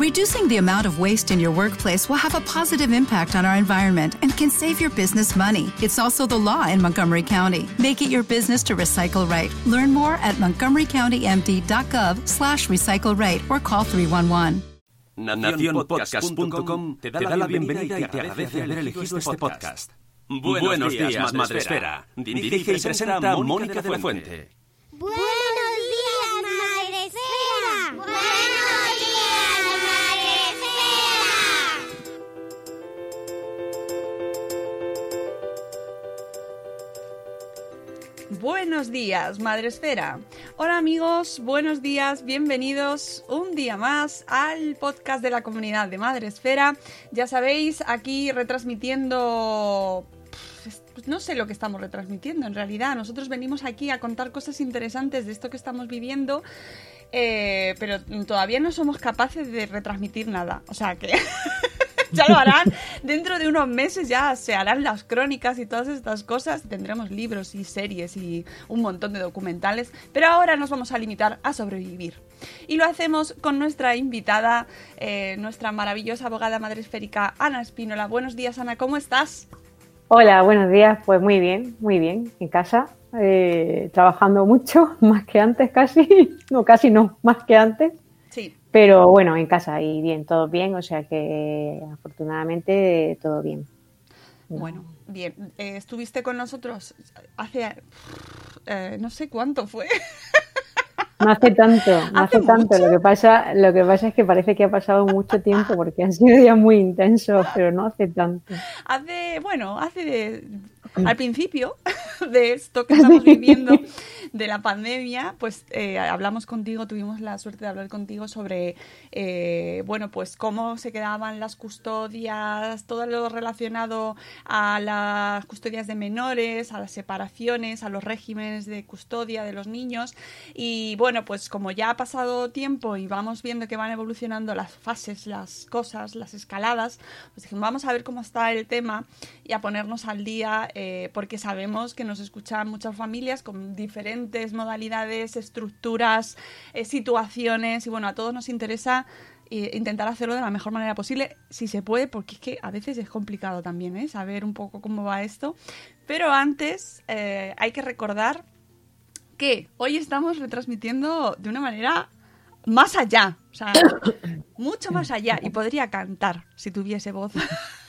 Reducing the amount of waste in your workplace will have a positive impact on our environment and can save your business money. It's also the law in Montgomery County. Make it your business to recycle right. Learn more at montgomerycountymd.gov slash recycle right or call 311. Nacionpodcast.com te da la bienvenida y te agradece haber elegido este podcast. Buenos días, Madre Esfera. Dirige y presenta Mónica de la Fuente. Buenos Buenos días, Madre Esfera. Hola amigos, buenos días, bienvenidos un día más al podcast de la comunidad de Madre Esfera. Ya sabéis, aquí retransmitiendo... Pues no sé lo que estamos retransmitiendo en realidad. Nosotros venimos aquí a contar cosas interesantes de esto que estamos viviendo, eh, pero todavía no somos capaces de retransmitir nada. O sea que... ya lo harán. Dentro de unos meses ya se harán las crónicas y todas estas cosas. Tendremos libros y series y un montón de documentales. Pero ahora nos vamos a limitar a sobrevivir. Y lo hacemos con nuestra invitada, eh, nuestra maravillosa abogada madre esférica, Ana Espínola. Buenos días, Ana, ¿cómo estás? Hola, buenos días. Pues muy bien, muy bien, en casa, eh, trabajando mucho, más que antes casi, no, casi no, más que antes. Pero bueno, en casa y bien, todo bien, o sea que afortunadamente todo bien. Bueno, bien. Eh, estuviste con nosotros hace... eh, no sé cuánto fue. No hace tanto, no Hace hace, tanto. mucho. Lo que pasa, lo que pasa es que parece que ha pasado mucho tiempo porque han sido días muy intensos, pero no hace tanto. Hace, bueno, hace de- al principio de esto que estamos viviendo de la pandemia, pues eh, hablamos contigo, tuvimos la suerte de hablar contigo sobre, eh, bueno, pues cómo se quedaban las custodias, todo lo relacionado a las custodias de menores, a las separaciones, a los regímenes de custodia de los niños. Y bueno, pues como ya ha pasado tiempo y vamos viendo que van evolucionando las fases, las cosas, las escaladas, pues dijimos, vamos a ver cómo está el tema y a ponernos al día, eh, porque sabemos que nos escuchan muchas familias con diferentes modalidades, estructuras, eh, situaciones, y bueno, a todos nos interesa eh, intentar hacerlo de la mejor manera posible, si se puede, porque es que a veces es complicado también, ¿eh? Saber un poco cómo va esto. Pero antes eh, hay que recordar que hoy estamos retransmitiendo de una manera más allá, o sea, mucho más allá, y podría cantar si tuviese voz.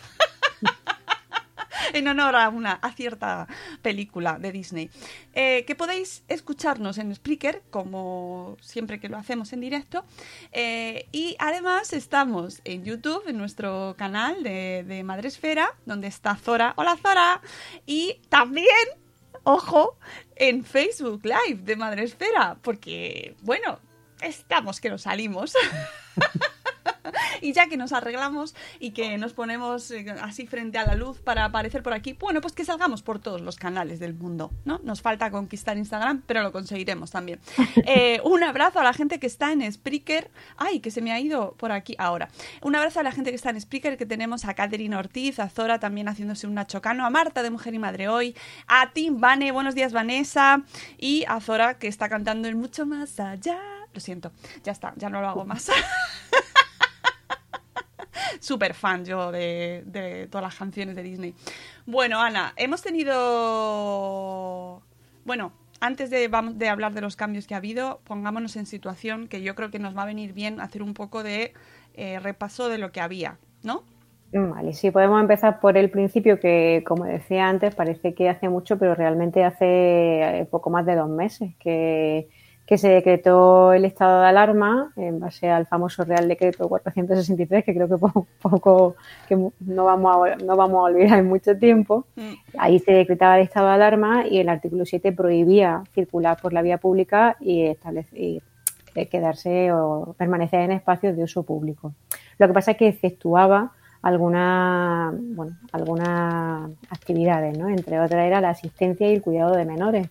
en honor a una cierta película de Disney. Eh, que podéis escucharnos en Spreaker, como siempre que lo hacemos en directo. Eh, y además estamos en YouTube, en nuestro canal de, de Madresfera, donde está Zora. Hola Zora. Y también ojo, en Facebook Live de Madresfera, porque, bueno, estamos que nos salimos. y ya que nos arreglamos y que nos ponemos eh, así frente a la luz para aparecer por aquí, bueno, pues que salgamos por todos los canales del mundo, ¿no? Nos falta conquistar Instagram, pero lo conseguiremos también. Eh, un abrazo a la gente que está en Spreaker. Ay, que se me ha ido por aquí ahora. Un abrazo a la gente que está en Spreaker, que tenemos a Catherine Ortiz, a Zora también haciéndose un chocano, a Marta de Mujer y Madre Hoy, a Tim Vane, buenos días Vanessa, y a Zora que está cantando el mucho más allá. Lo siento, ya está, ya no lo hago más. Súper fan yo de, todas las canciones de Disney. Bueno, Ana, hemos tenido... Bueno, antes de hablar de los cambios que ha habido, pongámonos en situación que yo creo que nos va a venir bien hacer un poco de eh, repaso de lo que había, ¿no? Vale, sí, podemos empezar por el principio que, como decía antes, parece que hace mucho, pero realmente hace eh, poco más de dos meses que, que se decretó el estado de alarma en base al famoso Real Decreto 463, que creo que poco, poco que no vamos a, no vamos a olvidar en mucho tiempo. Mm. Ahí se decretaba el estado de alarma y el artículo 7 prohibía circular por la vía pública y, establece- y, quedarse o permanecer en espacios de uso público. Lo que pasa es que efectuaba algunas bueno, algunas actividades, ¿no? entre otras era la asistencia y el cuidado de menores,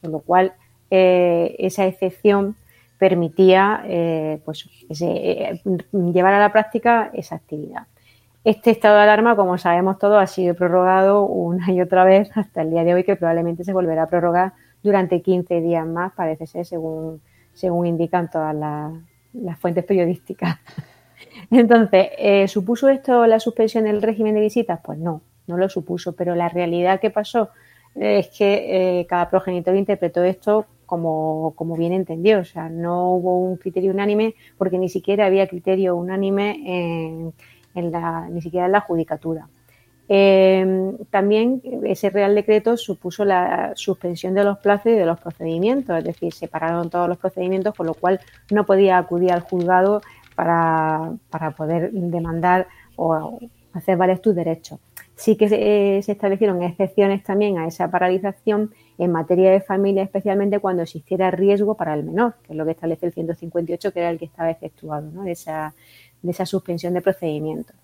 con lo cual eh, esa excepción permitía eh, pues, eh, llevar a la práctica esa actividad. Este estado de alarma, como sabemos todos, ha sido prorrogado una y otra vez hasta el día de hoy, que probablemente se volverá a prorrogar durante 15 días más, parece ser, según, según indican todas las, las fuentes periodísticas. Entonces, eh, ¿supuso esto la suspensión del régimen de visitas? Pues no, no lo supuso, pero la realidad que pasó es que eh, cada progenitor interpretó esto como, como bien entendió, o sea, no hubo un criterio unánime porque ni siquiera había criterio unánime en, la, ni siquiera en la judicatura. Eh, también ese Real Decreto supuso la suspensión de los plazos y de los procedimientos, es decir, separaron todos los procedimientos, con lo cual no podía acudir al juzgado para, para poder demandar o hacer valer tus derechos. Sí que se, eh, se establecieron excepciones también a esa paralización en materia de familia, especialmente cuando existiera riesgo para el menor, que es lo que establece el 158, que era el que estaba efectuado, ¿no? de, esa, de esa suspensión de procedimientos.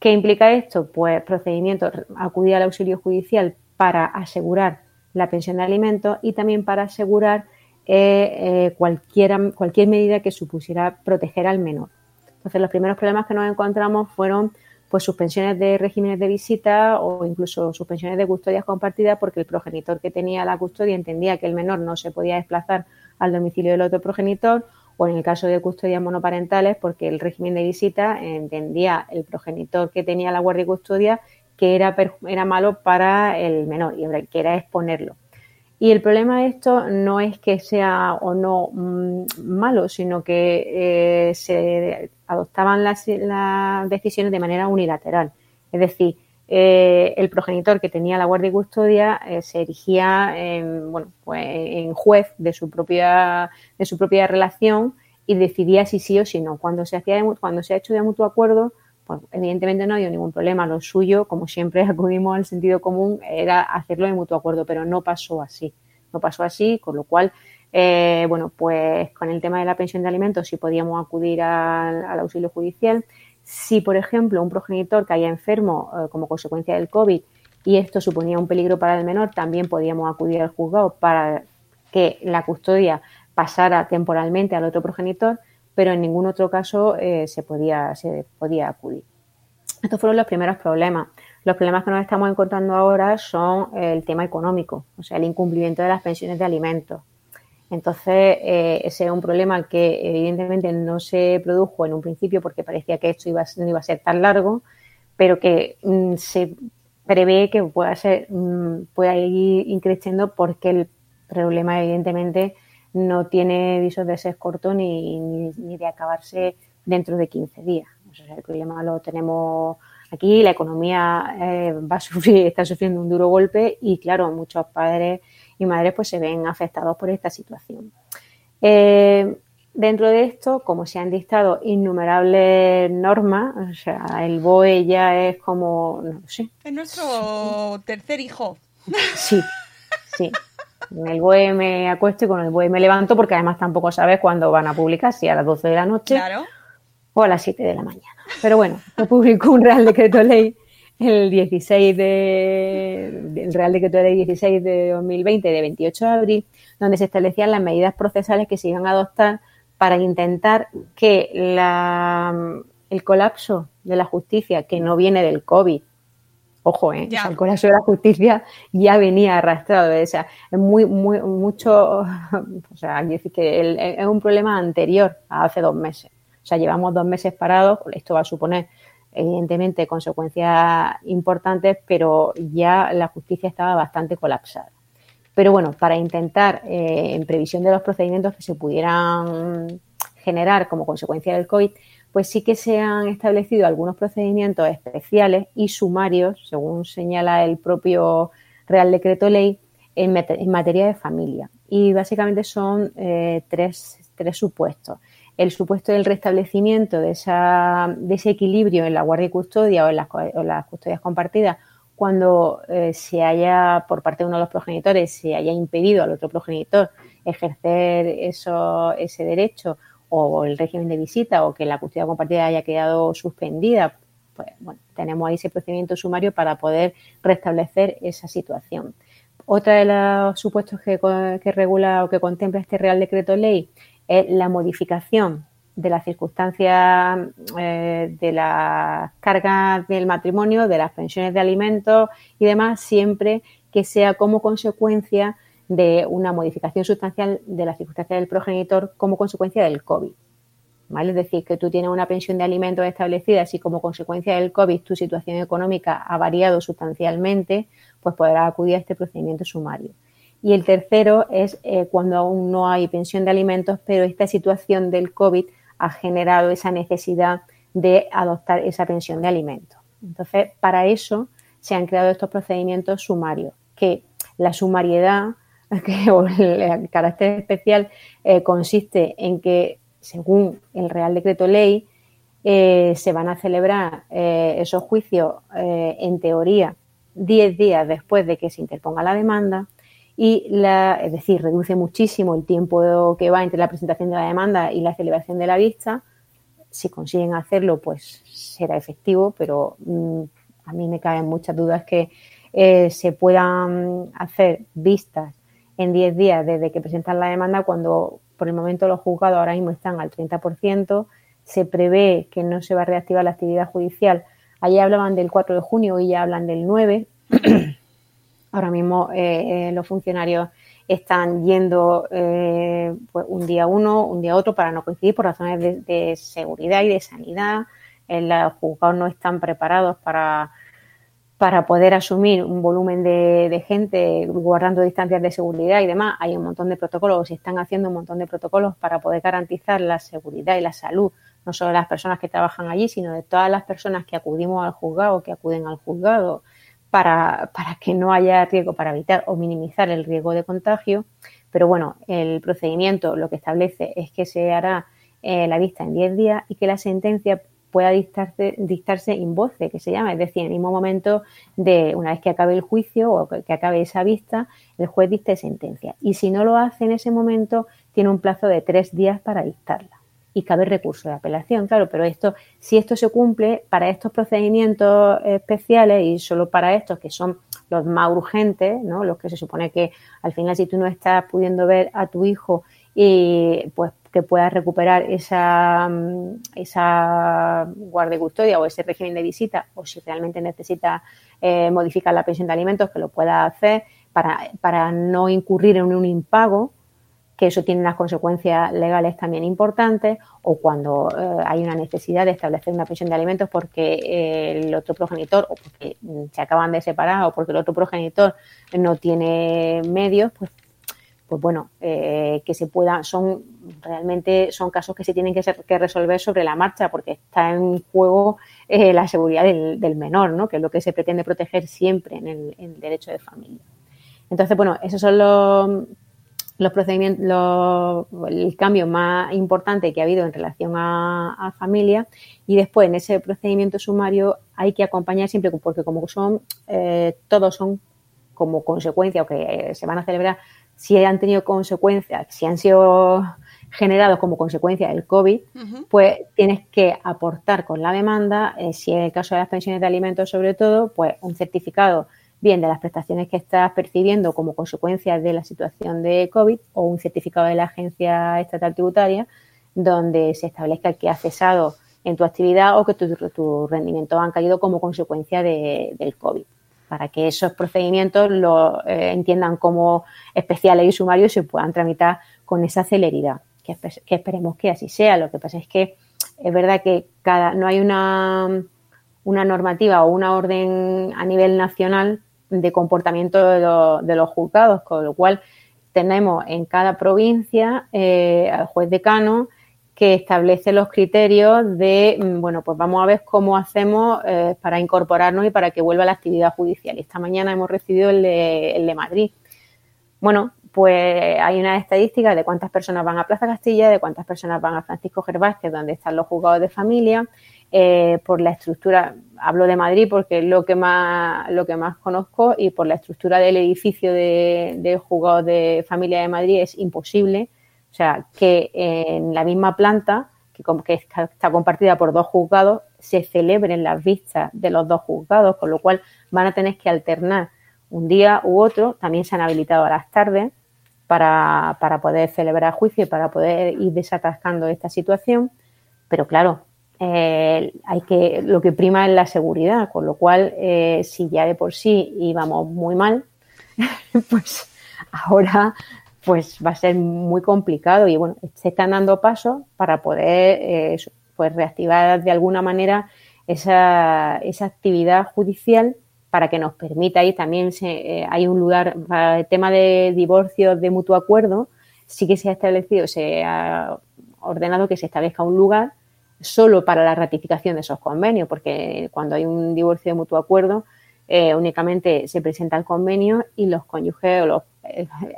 ¿Qué implica esto? Pues procedimiento, acudir al auxilio judicial para asegurar la pensión de alimentos y también para asegurar eh, eh, cualquiera, cualquier medida que supusiera proteger al menor. Entonces, los primeros problemas que nos encontramos fueron pues suspensiones de regímenes de visita o incluso suspensiones de custodias compartidas porque el progenitor que tenía la custodia entendía que el menor no se podía desplazar al domicilio del otro progenitor o en el caso de custodias monoparentales porque el régimen de visita entendía el progenitor que tenía la guardia y custodia que era, era malo para el menor y que era exponerlo. Y el problema de esto no es que sea o no mmm, malo, sino que eh, se adoptaban las, las, decisiones de manera unilateral. Es decir, eh, el progenitor que tenía la guardia y custodia eh, se erigía en, bueno, pues en juez de su propia de su propia relación y decidía si sí o si no. Cuando se hacía de, cuando se ha hecho de mutuo acuerdo, pues evidentemente no ha habido ningún problema. Lo suyo, como siempre acudimos al sentido común, era hacerlo de mutuo acuerdo, pero no pasó así. No pasó así, con lo cual, eh, bueno, pues con el tema de la pensión de alimentos sí podíamos acudir al, auxilio judicial. Si, por ejemplo, un progenitor caía enfermo eh, como consecuencia del COVID y esto suponía un peligro para el menor, también podíamos acudir al juzgado para que la custodia pasara temporalmente al otro progenitor, pero en ningún otro caso eh, se, podía, se podía acudir. Estos fueron los primeros problemas. Los problemas que nos estamos encontrando ahora son el tema económico, o sea, el incumplimiento de las pensiones de alimentos. Entonces, eh, ese es un problema que evidentemente no se produjo en un principio porque parecía que esto no iba a ser tan largo, pero que mm, se prevé que pueda, ser, mm, pueda ir increciendo porque el problema evidentemente no tiene visos de ser corto ni, ni, ni, de acabarse dentro de 15 días. O sea, el problema lo tenemos aquí, la economía eh, va a sufrir, está sufriendo un duro golpe y claro, muchos padres y madres pues se ven afectados por esta situación. Eh, dentro de esto, como se han dictado innumerables normas, o sea, el BOE ya es como, no sé. Es nuestro tercer hijo. Sí, sí. En el BOE me acuesto y con el BOE me levanto porque además tampoco sabes cuándo van a publicar, si a las 12 de la noche claro. o a las 7 de la mañana. Pero bueno, se publicó un Real Decreto Ley el 16 de, el Real Decreto de Ley 16 de 2020 de 28 de abril, donde se establecían las medidas procesales que se iban a adoptar para intentar que la, el colapso de la justicia, que no viene del COVID, ojo, ¿eh? O sea, el colapso de la justicia ya venía arrastrado, o sea, es muy, muy, mucho, o sea, decir que el, es un problema anterior a hace dos meses. O sea, llevamos dos meses parados, esto va a suponer evidentemente consecuencias importantes, pero ya la justicia estaba bastante colapsada. Pero bueno, para intentar, eh, en previsión de los procedimientos que se pudieran generar como consecuencia del COVID, pues sí que se han establecido algunos procedimientos especiales y sumarios, según señala el propio Real Decreto Ley, en, materia de familia. Y básicamente son eh, tres, supuestos. El supuesto del restablecimiento de, esa, de ese equilibrio en la guardia y custodia o en las, custodias compartidas cuando eh, se haya, por parte de uno de los progenitores, se haya impedido al otro progenitor ejercer eso, ese derecho o el régimen de visita o que la custodia compartida haya quedado suspendida, pues bueno, tenemos ahí ese procedimiento sumario para poder restablecer esa situación. Otra de los supuestos que, regula o que contempla este Real Decreto Ley es la modificación de las circunstancias eh, de las cargas del matrimonio, de las pensiones de alimentos y demás, siempre que sea como consecuencia de una modificación sustancial de las circunstancias del progenitor como consecuencia del COVID. ¿Vale? Es decir, que tú tienes una pensión de alimentos establecida y como consecuencia del COVID tu situación económica ha variado sustancialmente, pues podrás acudir a este procedimiento sumario. Y el tercero es eh, cuando aún no hay pensión de alimentos, pero esta situación del COVID ha generado esa necesidad de adoptar esa pensión de alimentos. Entonces, para eso se han creado estos procedimientos sumarios, que la sumariedad que, el, carácter especial eh, consiste en que, según el Real Decreto Ley, eh, se van a celebrar eh, esos juicios, en teoría, 10 días después de que se interponga la demanda y la, es decir, reduce muchísimo el tiempo que va entre la presentación de la demanda y la celebración de la vista. Si consiguen hacerlo, pues será efectivo, pero mm, a mí me caen muchas dudas que se puedan hacer vistas en 10 días desde que presentan la demanda, cuando por el momento los juzgados ahora mismo están al 30%, se prevé que no se va a reactivar la actividad judicial. Allí hablaban del 4 de junio y ya hablan del 9. ahora mismo eh, eh, los funcionarios están yendo eh, pues un día uno, un día otro para no coincidir por razones de, de seguridad y de sanidad. los juzgados no están preparados para para poder asumir un volumen de, gente guardando distancias de seguridad y demás, hay un montón de protocolos, se están haciendo un montón de protocolos para poder garantizar la seguridad y la salud, no solo de las personas que trabajan allí, sino de todas las personas que acudimos al juzgado, que acuden al juzgado, para, para que no haya riesgo, para evitar o minimizar el riesgo de contagio. Pero bueno, el procedimiento lo que establece es que se hará eh, la vista en 10 días y que la sentencia pueda dictarse, dictarse in voce, que se llama, es decir, en el mismo momento de una vez que acabe el juicio o que acabe esa vista, el juez dicte sentencia. Y si no lo hace en ese momento, tiene un plazo de tres días para dictarla. Y cabe recurso de apelación, claro, pero esto, si esto se cumple para estos procedimientos especiales y solo para estos que son los más urgentes, ¿no? los que se supone que al final si tú no estás pudiendo ver a tu hijo y pues que pueda recuperar esa, mm, esa guardia custodia o ese régimen de visita o si realmente necesita eh, modificar la pensión de alimentos, que lo pueda hacer para, para no incurrir en un impago, que eso tiene unas consecuencias legales también importantes, o cuando eh, hay una necesidad de establecer una pensión de alimentos porque el otro progenitor, o porque se acaban de separar, o porque el otro progenitor no tiene medios, pues pues bueno, eh, que se pueda, son realmente son casos que se tienen que, resolver sobre la marcha porque está en juego eh, la seguridad del, menor, ¿no? que es lo que se pretende proteger siempre en el, derecho de familia. Entonces, bueno, esos son los, los procedimientos, el cambio más importante que ha habido en relación a, familia y después en ese procedimiento sumario hay que acompañar siempre porque como son, eh, todos son como consecuencia o que se van a celebrar si han tenido consecuencias, si han sido generados como consecuencia del COVID, pues tienes que aportar con la demanda, eh, si en el caso de las pensiones de alimentos sobre todo, pues un certificado bien de las prestaciones que estás percibiendo como consecuencia de la situación de COVID o un certificado de la Agencia Estatal Tributaria donde se establezca que has cesado en tu actividad o que tus tu rendimientos han caído como consecuencia del COVID para que esos procedimientos lo eh, entiendan como especiales y sumarios y se puedan tramitar con esa celeridad, que, esperemos que así sea. Lo que pasa es que es verdad que cada no hay una, una normativa o una orden a nivel nacional de comportamiento de, los juzgados, con lo cual tenemos en cada provincia eh, al juez decano que establece los criterios de, mm, bueno, pues vamos a ver cómo hacemos eh, para incorporarnos y para que vuelva la actividad judicial. Esta mañana hemos recibido el de, el de Madrid. Bueno, pues hay una estadística de cuántas personas van a Plaza Castilla, de cuántas personas van a Francisco Gervás, que es donde están los juzgados de familia, eh, por la estructura, hablo de Madrid porque es lo que más, lo que más conozco, y por la estructura del edificio de, de juzgados de familia de Madrid es imposible o sea, que en la misma planta, que, está compartida por dos juzgados, se celebren las vistas de los dos juzgados, con lo cual van a tener que alternar un día u otro. También se han habilitado a las tardes para, para poder celebrar juicio y para poder ir desatascando esta situación. Pero claro, eh, hay que lo que prima es la seguridad, con lo cual eh, si ya de por sí íbamos muy mal, pues ahora pues va a ser muy complicado y bueno, se están dando pasos para poder eh, pues reactivar de alguna manera esa, esa actividad judicial para que nos permita y también se, eh, hay un lugar para el tema de divorcios de mutuo acuerdo, sí que se ha establecido, se ha ordenado que se establezca un lugar solo para la ratificación de esos convenios, porque cuando hay un divorcio de mutuo acuerdo, eh, únicamente se presenta el convenio y los cónyuges o los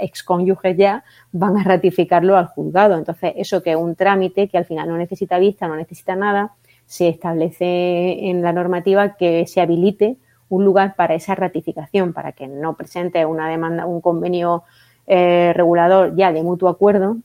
excónyuges ya van a ratificarlo al juzgado. Entonces, eso que es un trámite que al final no necesita vista, no necesita nada, se establece en la normativa que se habilite un lugar para esa ratificación, para que no presente una demanda, un convenio eh, regulador ya de mutuo acuerdo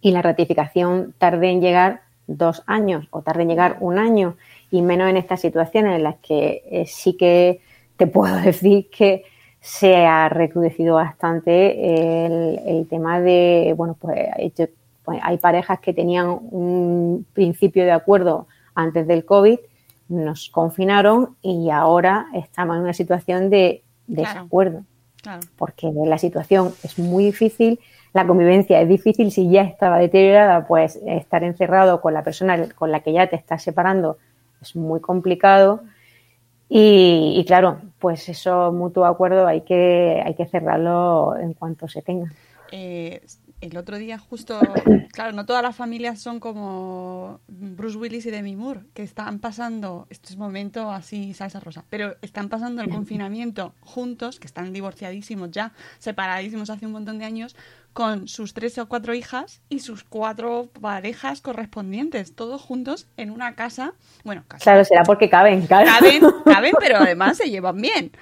y la ratificación tarde en llegar dos años o tarde en llegar un año y menos en estas situaciones en las que eh, sí que te puedo decir que se ha recrudecido bastante el, tema de, bueno, pues, pues, hay parejas que tenían un principio de acuerdo antes del COVID, nos confinaron y ahora estamos en una situación de desacuerdo. Porque la situación es muy difícil, la convivencia es difícil, si ya estaba deteriorada, pues estar encerrado con la persona con la que ya te estás separando es muy complicado y, claro, pues eso mutuo acuerdo hay que, hay que cerrarlo en cuanto se tenga. Eh, el otro día justo, claro, no todas las familias son como Bruce Willis y Demi Moore, que están pasando estos momentos así salsa rosa, pero están pasando el confinamiento juntos, que están divorciadísimos ya, separadísimos hace un montón de años, con sus tres o cuatro hijas y sus cuatro parejas correspondientes, todos juntos en una casa. Bueno, casa. Claro, será porque caben, claro. Caben, caben, pero además se llevan bien.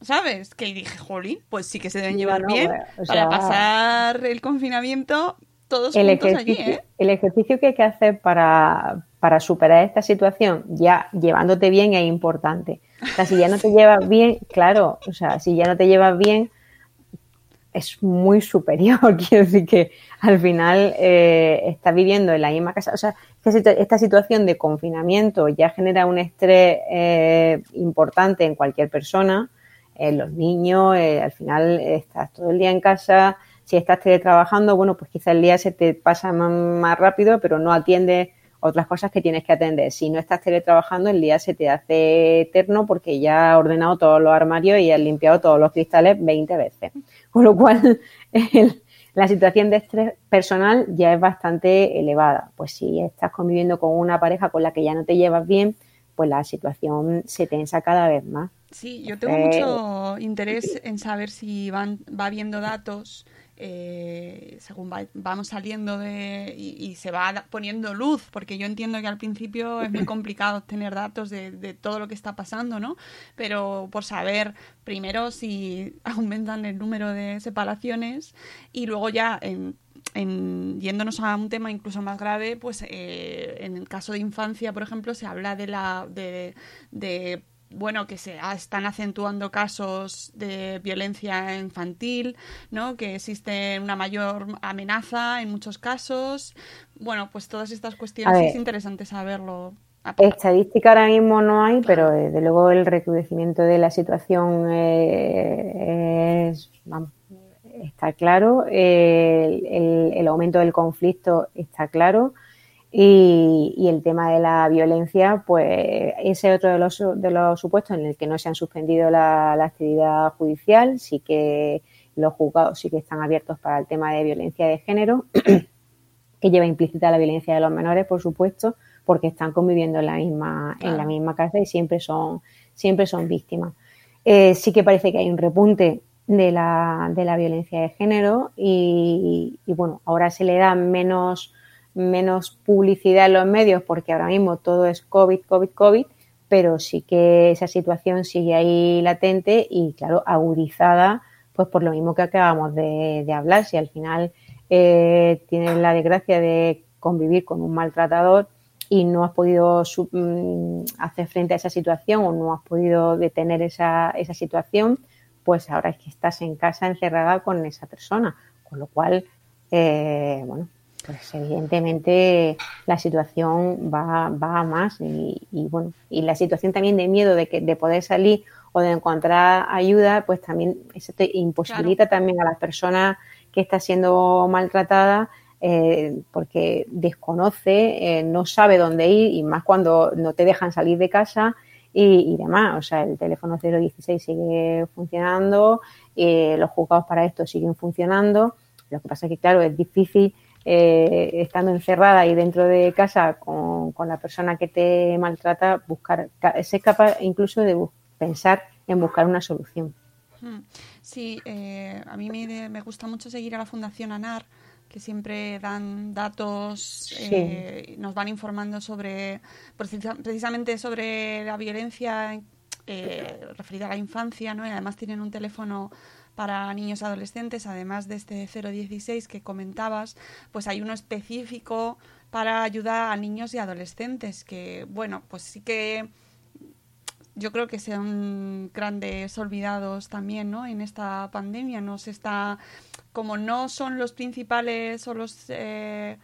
¿Sabes? Que dije, jolín, pues sí que se deben llevar bien para pasar el confinamiento todos el juntos allí, ¿eh? El ejercicio que hay que hacer para, para superar esta situación, ya llevándote bien, es importante. O sea, si ya no te llevas bien, claro, o sea, si ya no te llevas bien, es muy superior. Quiero decir que al final eh, estás viviendo en la misma casa. O sea, esta situación de confinamiento ya genera un estrés eh, importante en cualquier persona. En los niños, eh, al final estás todo el día en casa. Si estás teletrabajando, bueno, pues quizá el día se te pasa más, más rápido, pero no atiendes otras cosas que tienes que atender. Si no estás teletrabajando, el día se te hace eterno porque ya has ordenado todos los armarios y has limpiado todos los cristales 20 veces. Con lo cual, la situación de estrés personal ya es bastante elevada. Pues si estás conviviendo con una pareja con la que ya no te llevas bien, pues la situación se tensa cada vez más. Sí, yo tengo mucho interés en saber si van, va viendo datos eh, según vamos saliendo de y, se va poniendo luz, porque yo entiendo que al principio es muy complicado tener datos de, todo lo que está pasando, ¿no? Pero por saber primero si aumentan el número de separaciones y luego ya en, yéndonos a un tema incluso más grave, pues eh, en el caso de infancia, por ejemplo, se habla de la de, de bueno, que se están acentuando casos de violencia infantil, ¿no? Que existe una mayor amenaza en muchos casos. Bueno, pues todas estas cuestiones es interesante saberlo. Estadística ahora mismo no hay, pero desde luego el recrudecimiento de la situación eh, está claro, el, el, aumento del conflicto está claro Y, y, el tema de la violencia, pues ese otro de los, de los supuestos en el que no se han suspendido la, la actividad judicial, sí que los juzgados sí que están abiertos para el tema de violencia de género, que lleva implícita la violencia de los menores, por supuesto, porque están conviviendo en la misma, en la misma casa y siempre son, siempre son víctimas. Eh, sí que parece que hay un repunte de la, de la violencia de género y, y, bueno, ahora se le da menos menos publicidad en los medios porque ahora mismo todo es COVID, COVID, COVID, pero sí que esa situación sigue ahí latente y, claro, agudizada, pues por lo mismo que acabamos de, de hablar. Si al final eh, tienes la desgracia de convivir con un maltratador y no has podido mm, hacer frente a esa situación o no has podido detener esa, esa situación, pues ahora es que estás en casa encerrada con esa persona. Con lo cual, eh, bueno, pues evidentemente la situación va, va a más y, y, bueno, y la situación también de miedo de, que, de poder salir o de encontrar ayuda, pues también eso te imposibilita claro. también a las personas que está siendo maltratada eh, porque desconoce, eh, no sabe dónde ir y más cuando no te dejan salir de casa y, y demás. O sea, el teléfono 016 sigue funcionando, eh, los juzgados para esto siguen funcionando. Lo que pasa es que, claro, es difícil eh, estando encerrada y dentro de casa con, con, la persona que te maltrata, buscar, ser capaz incluso de pensar en buscar una solución. Hmm. Sí, eh, a mí me, me, gusta mucho seguir a la Fundación ANAR, que siempre dan datos, sí. eh, nos van informando sobre, precisamente sobre la violencia eh, referida a la infancia, ¿no? Y además tienen un teléfono para niños y adolescentes, además de este 016 que comentabas, pues hay uno específico para ayudar a niños y adolescentes, que bueno, pues sí que yo creo que son grandes olvidados también, ¿no? En esta pandemia no se está, como no son los principales o los eh,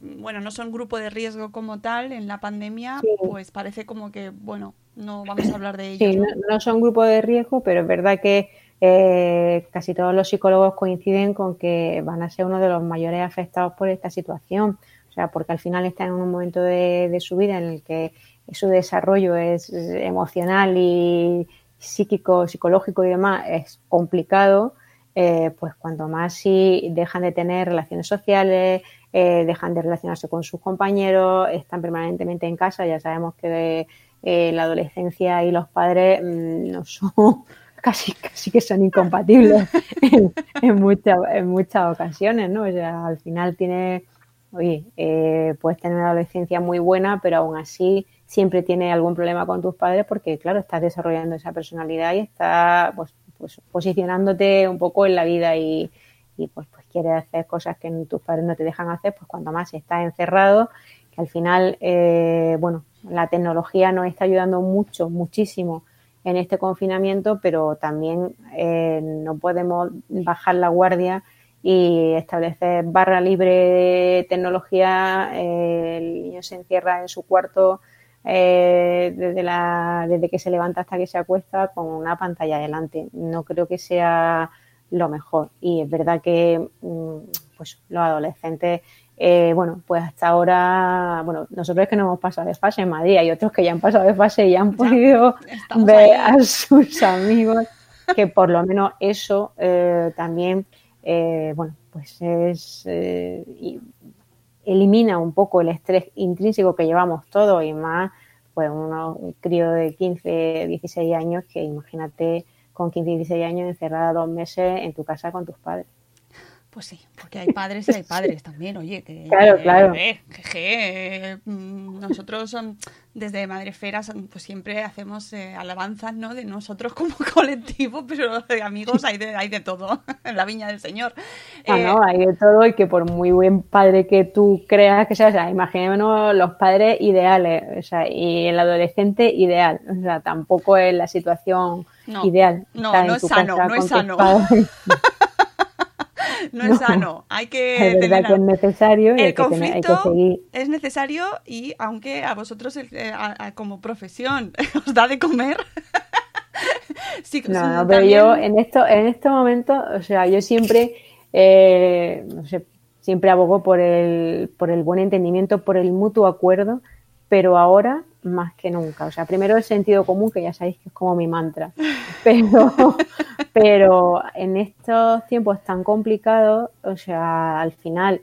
bueno, no son grupo de riesgo como tal en la pandemia, sí. pues parece como que, bueno, no vamos a hablar de ellos. Sí, no, no son grupo de riesgo, pero es verdad que eh, casi todos los psicólogos coinciden con que van a ser uno de los mayores afectados por esta situación. O sea, porque al final están en un momento de, su vida en el que su desarrollo es emocional y psíquico, psicológico y demás es complicado, eh, pues cuanto más si dejan de tener relaciones sociales, eh, dejan de relacionarse con sus compañeros, están permanentemente en casa, ya sabemos que eh, la adolescencia y los padres mmm, no son casi, casi que son incompatibles en, en, mucha, en muchas ocasiones, ¿no? O sea, al final tiene, oye, eh, puedes tener una adolescencia muy buena, pero aún así siempre tiene algún problema con tus padres porque, claro, estás desarrollando esa personalidad y estás pues, pues, posicionándote un poco en la vida y, y pues, pues quieres hacer cosas que tus padres no te dejan hacer, pues cuando más estás encerrado, que al final, eh, bueno, la tecnología nos está ayudando mucho, muchísimo en este confinamiento, pero también eh, no podemos bajar la guardia y establecer barra libre de tecnología. Eh, el niño se encierra en su cuarto eh, desde, la, desde que se levanta hasta que se acuesta con una pantalla delante. No creo que sea lo mejor. Y es verdad que mm, pues los adolescentes eh, bueno, pues hasta ahora, bueno, nosotros es que no hemos pasado de fase en Madrid, hay otros que ya han pasado de fase y han podido ver ahí. a sus amigos, que por lo menos eso eh, también, eh, bueno, pues es, eh, elimina un poco el estrés intrínseco que llevamos todos y más, pues uno, un crío de 15, 16 años que imagínate con 15, 16 años encerrada dos meses en tu casa con tus padres. Pues sí, porque hay padres y hay padres también, oye, que claro, eh, claro. Eh, que, que, nosotros desde Madrefera pues siempre hacemos eh, alabanzas ¿no? de nosotros como colectivo, pero de amigos hay de, hay de todo en la viña del Señor. Ah, no, hay de todo y que por muy buen padre que tú creas que seas, o sea, imaginémonos los padres ideales, o sea, y el adolescente ideal, o sea, tampoco es la situación no, ideal. No, no es sano, no es sano. no es no, sano. Hay que. Es verdad que es necesario. El hay conflicto que tener, hay que seguir. es necesario y aunque a vosotros eh, a, a, como profesión os da de comer. sí, no, no, pero yo en esto, en este momento, o sea, yo siempre, eh, no sé, siempre abogo por el, por el buen entendimiento, por el mutuo acuerdo, pero ahora más que nunca. O sea, primero el sentido común, que ya sabéis que es como mi mantra, pero, pero en estos tiempos tan complicados, o sea, al final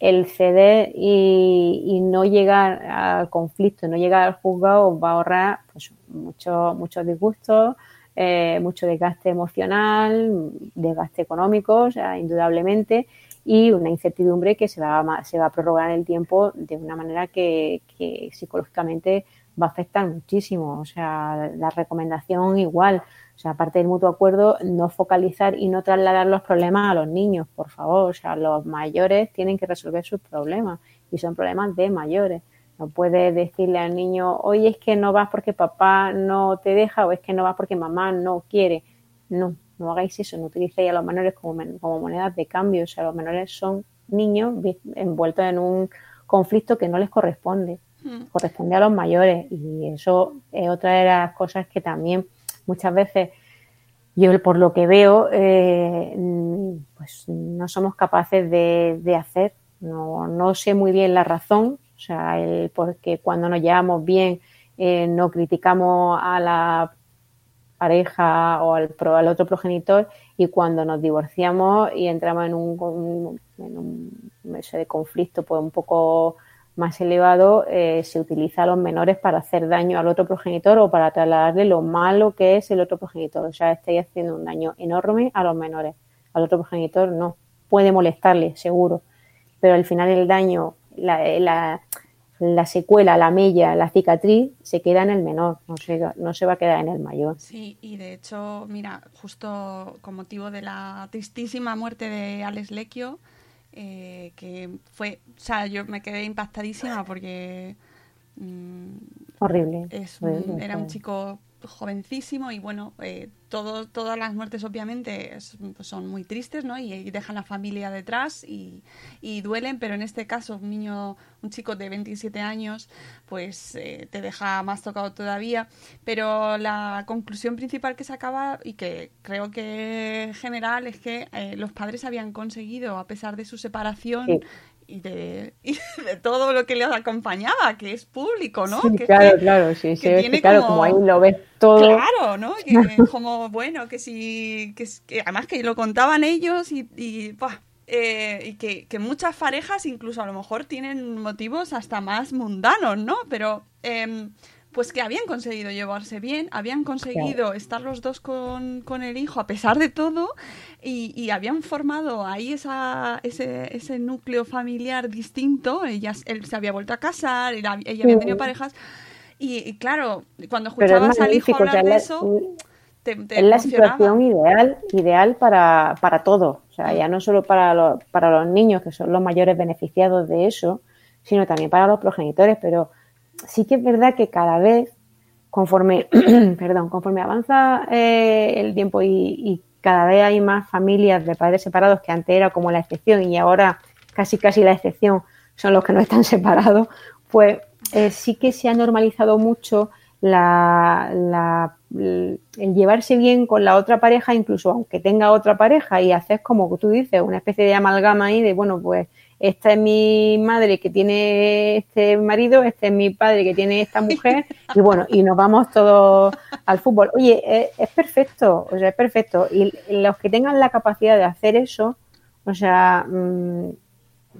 el ceder y, no llegar al conflicto, no llegar al juzgado, va a ahorrar pues, muchos mucho disgustos, eh, mucho desgaste emocional, desgaste económico, o sea, indudablemente, y una incertidumbre que se va, se va a prorrogar en el tiempo de una manera que, que psicológicamente va a afectar muchísimo. O sea, la recomendación igual. O sea, aparte del mutuo acuerdo, no focalizar y no trasladar los problemas a los niños, por favor. O sea, los mayores tienen que resolver sus problemas y son problemas de mayores. No puedes decirle al niño, oye, es que no vas porque papá no te deja o es que no vas porque mamá no quiere. No, no hagáis eso, no utilicéis a los menores como, como monedas de cambio. O sea, los menores son niños envueltos en un conflicto que no les corresponde, mm. corresponde a los mayores. Y eso es otra de las cosas que también muchas veces yo por lo que veo eh, pues no somos capaces de, hacer. No, no, sé muy bien la razón, o sea, el, porque cuando nos llevamos bien eh, no criticamos a la pareja o al, al, otro progenitor y cuando nos divorciamos y entramos en un, en de conflicto pues un poco más elevado eh, se utiliza a los menores para hacer daño al otro progenitor o para trasladarle lo malo que es el otro progenitor. O sea, estáis haciendo un daño enorme a los menores. Al otro progenitor no. Puede molestarle, seguro. Pero al final el daño, la, secuela, la mella, la cicatriz, se queda en el menor, no se, no se va a quedar en el mayor. Sí, y de hecho, mira, justo con motivo de la tristísima muerte de Alex Lecchio, eh, que fue, o sea, yo me quedé impactadísima porque... Mm, horrible. Era un chico jovencísimo y bueno, eh, todas las muertes obviamente pues son muy tristes, ¿no? Y, dejan la familia detrás y, duelen, pero en este caso un niño, un chico de 27 años, pues eh, te deja más tocado todavía. Pero la conclusión principal que se acaba y que creo que general es que eh, los padres habían conseguido, a pesar de su separación, y de, de, todo lo que les acompañaba, que es público, ¿no? claro, claro, sí, sí, claro, como, ahí lo ves todo. Claro, ¿no? Que, como, bueno, que si, que, además que lo contaban ellos y, y, eh, y que, que, muchas parejas incluso a lo mejor tienen motivos hasta más mundanos, ¿no? Pero... Eh, pues que habían conseguido llevarse bien, habían conseguido estar los dos con, el hijo a pesar de todo y, habían formado ahí esa, ese, ese, núcleo familiar distinto. Ella, él se había vuelto a casar, ella, había tenido parejas y, claro, cuando escuchabas al hijo hablar de eso... es la situación ideal, ideal para, para todo. O sea, ya no solo para, para los niños, que son los mayores beneficiados de eso, sino también para los progenitores. Pero sí que es verdad que cada vez, conforme, perdón, conforme avanza eh, el tiempo y, cada vez hay más familias de padres separados, que antes era como la excepción y ahora casi casi la excepción son los que no están separados, pues eh, sí que se ha normalizado mucho la, el llevarse bien con la otra pareja, incluso aunque tenga otra pareja, y hacer como tú dices, una especie de amalgama ahí de, bueno, pues esta es mi madre que tiene este marido, este es mi padre que tiene esta mujer, y bueno, y nos vamos todos al fútbol. Oye, es, perfecto, o sea, es perfecto. Y los que tengan la capacidad de hacer eso, o sea, mm,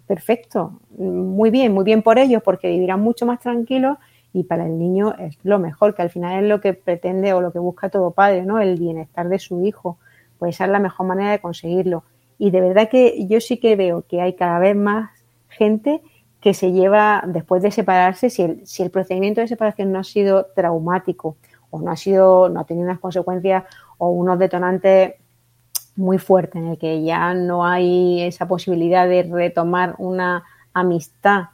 perfecto, muy bien, muy bien por ellos, porque vivirán mucho más tranquilos y para el niño es lo mejor, que al final es lo que pretende o lo que busca todo padre, ¿no? El bienestar de su hijo. Pues esa es la mejor manera de conseguirlo y de verdad que yo sí que veo que hay cada vez más gente que se lleva después de separarse, si el, si el procedimiento de separación no ha sido traumático o no ha sido, no ha tenido unas consecuencias o unos detonantes muy fuertes en el que ya no hay esa posibilidad de retomar una amistad,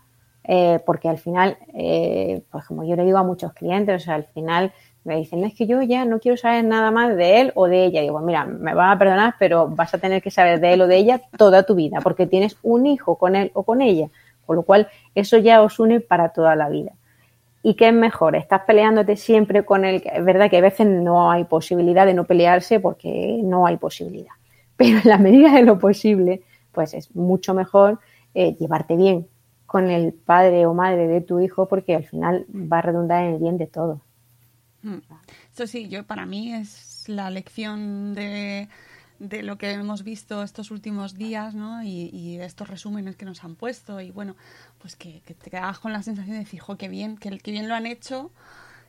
eh, porque al final, eh, pues como yo le digo a muchos clientes, o sea, al final me dicen, es que yo ya no quiero saber nada más de él o de ella. Y digo, mira, me van a perdonar, pero vas a tener que saber de él o de ella toda tu vida, porque tienes un hijo con él o con ella. Con lo cual, eso ya os une para toda la vida. ¿Y qué es mejor? Estás peleándote siempre con él. Es verdad que a veces no hay posibilidad de no pelearse porque no hay posibilidad. Pero en la medida de lo posible, pues es mucho mejor eh, llevarte bien con el padre o madre de tu hijo porque al final va a redundar en el bien de todos. Mm. Eso sí, yo para mí es la lección de, de lo que hemos visto estos últimos días, ¿no? Y, y estos resúmenes que nos han puesto y bueno, pues que, que te quedas con la sensación de decir, jo, qué bien, que, qué bien lo han hecho,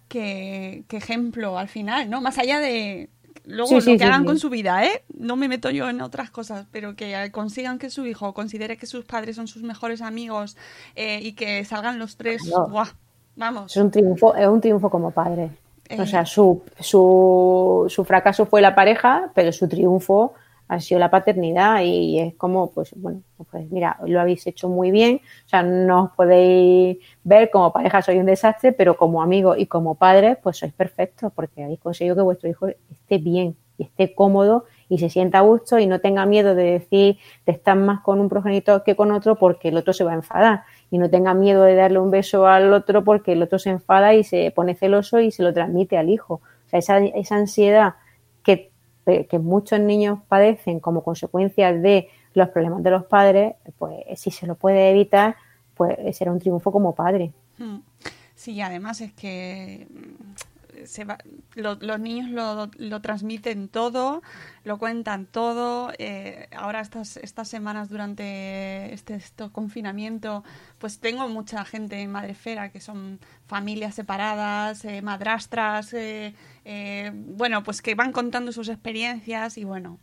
qué, qué ejemplo al final, ¿no? Más allá de luego Sí, lo sí, que sí, hagan con su vida, ¿eh? No me meto yo en otras cosas, pero que consigan que su hijo considere que sus padres son sus mejores amigos eh, y que salgan los tres. Vamos. Es un triunfo, es un triunfo como padre. Eh. O sea, su, su, su fracaso fue la pareja, pero su triunfo ha sido la paternidad y es como, pues, bueno, pues mira, lo habéis hecho muy bien. O sea, no os podéis ver como pareja soy un desastre, pero como amigos y como padres, pues sois perfectos porque habéis conseguido que vuestro hijo esté bien esté cómodo y se sienta a gusto y no tenga miedo de decir te estás más con un progenitor que con otro porque el otro se va a enfadar y no tenga miedo de darle un beso al otro porque el otro se enfada y se pone celoso y se lo transmite al hijo. O sea, esa, esa ansiedad que, que muchos niños padecen como consecuencia de los problemas de los padres, pues si se lo puede evitar, pues será un triunfo como padre. Mm. Sí, además es que se va- lo- los niños lo, lo transmiten todo, lo cuentan todo. eh, ahora estas, estas semanas durante este, este confinamiento, pues tengo mucha gente en Madrefera que son familias separadas, eh, madrastras, eh, bueno, pues que van contando sus experiencias y bueno.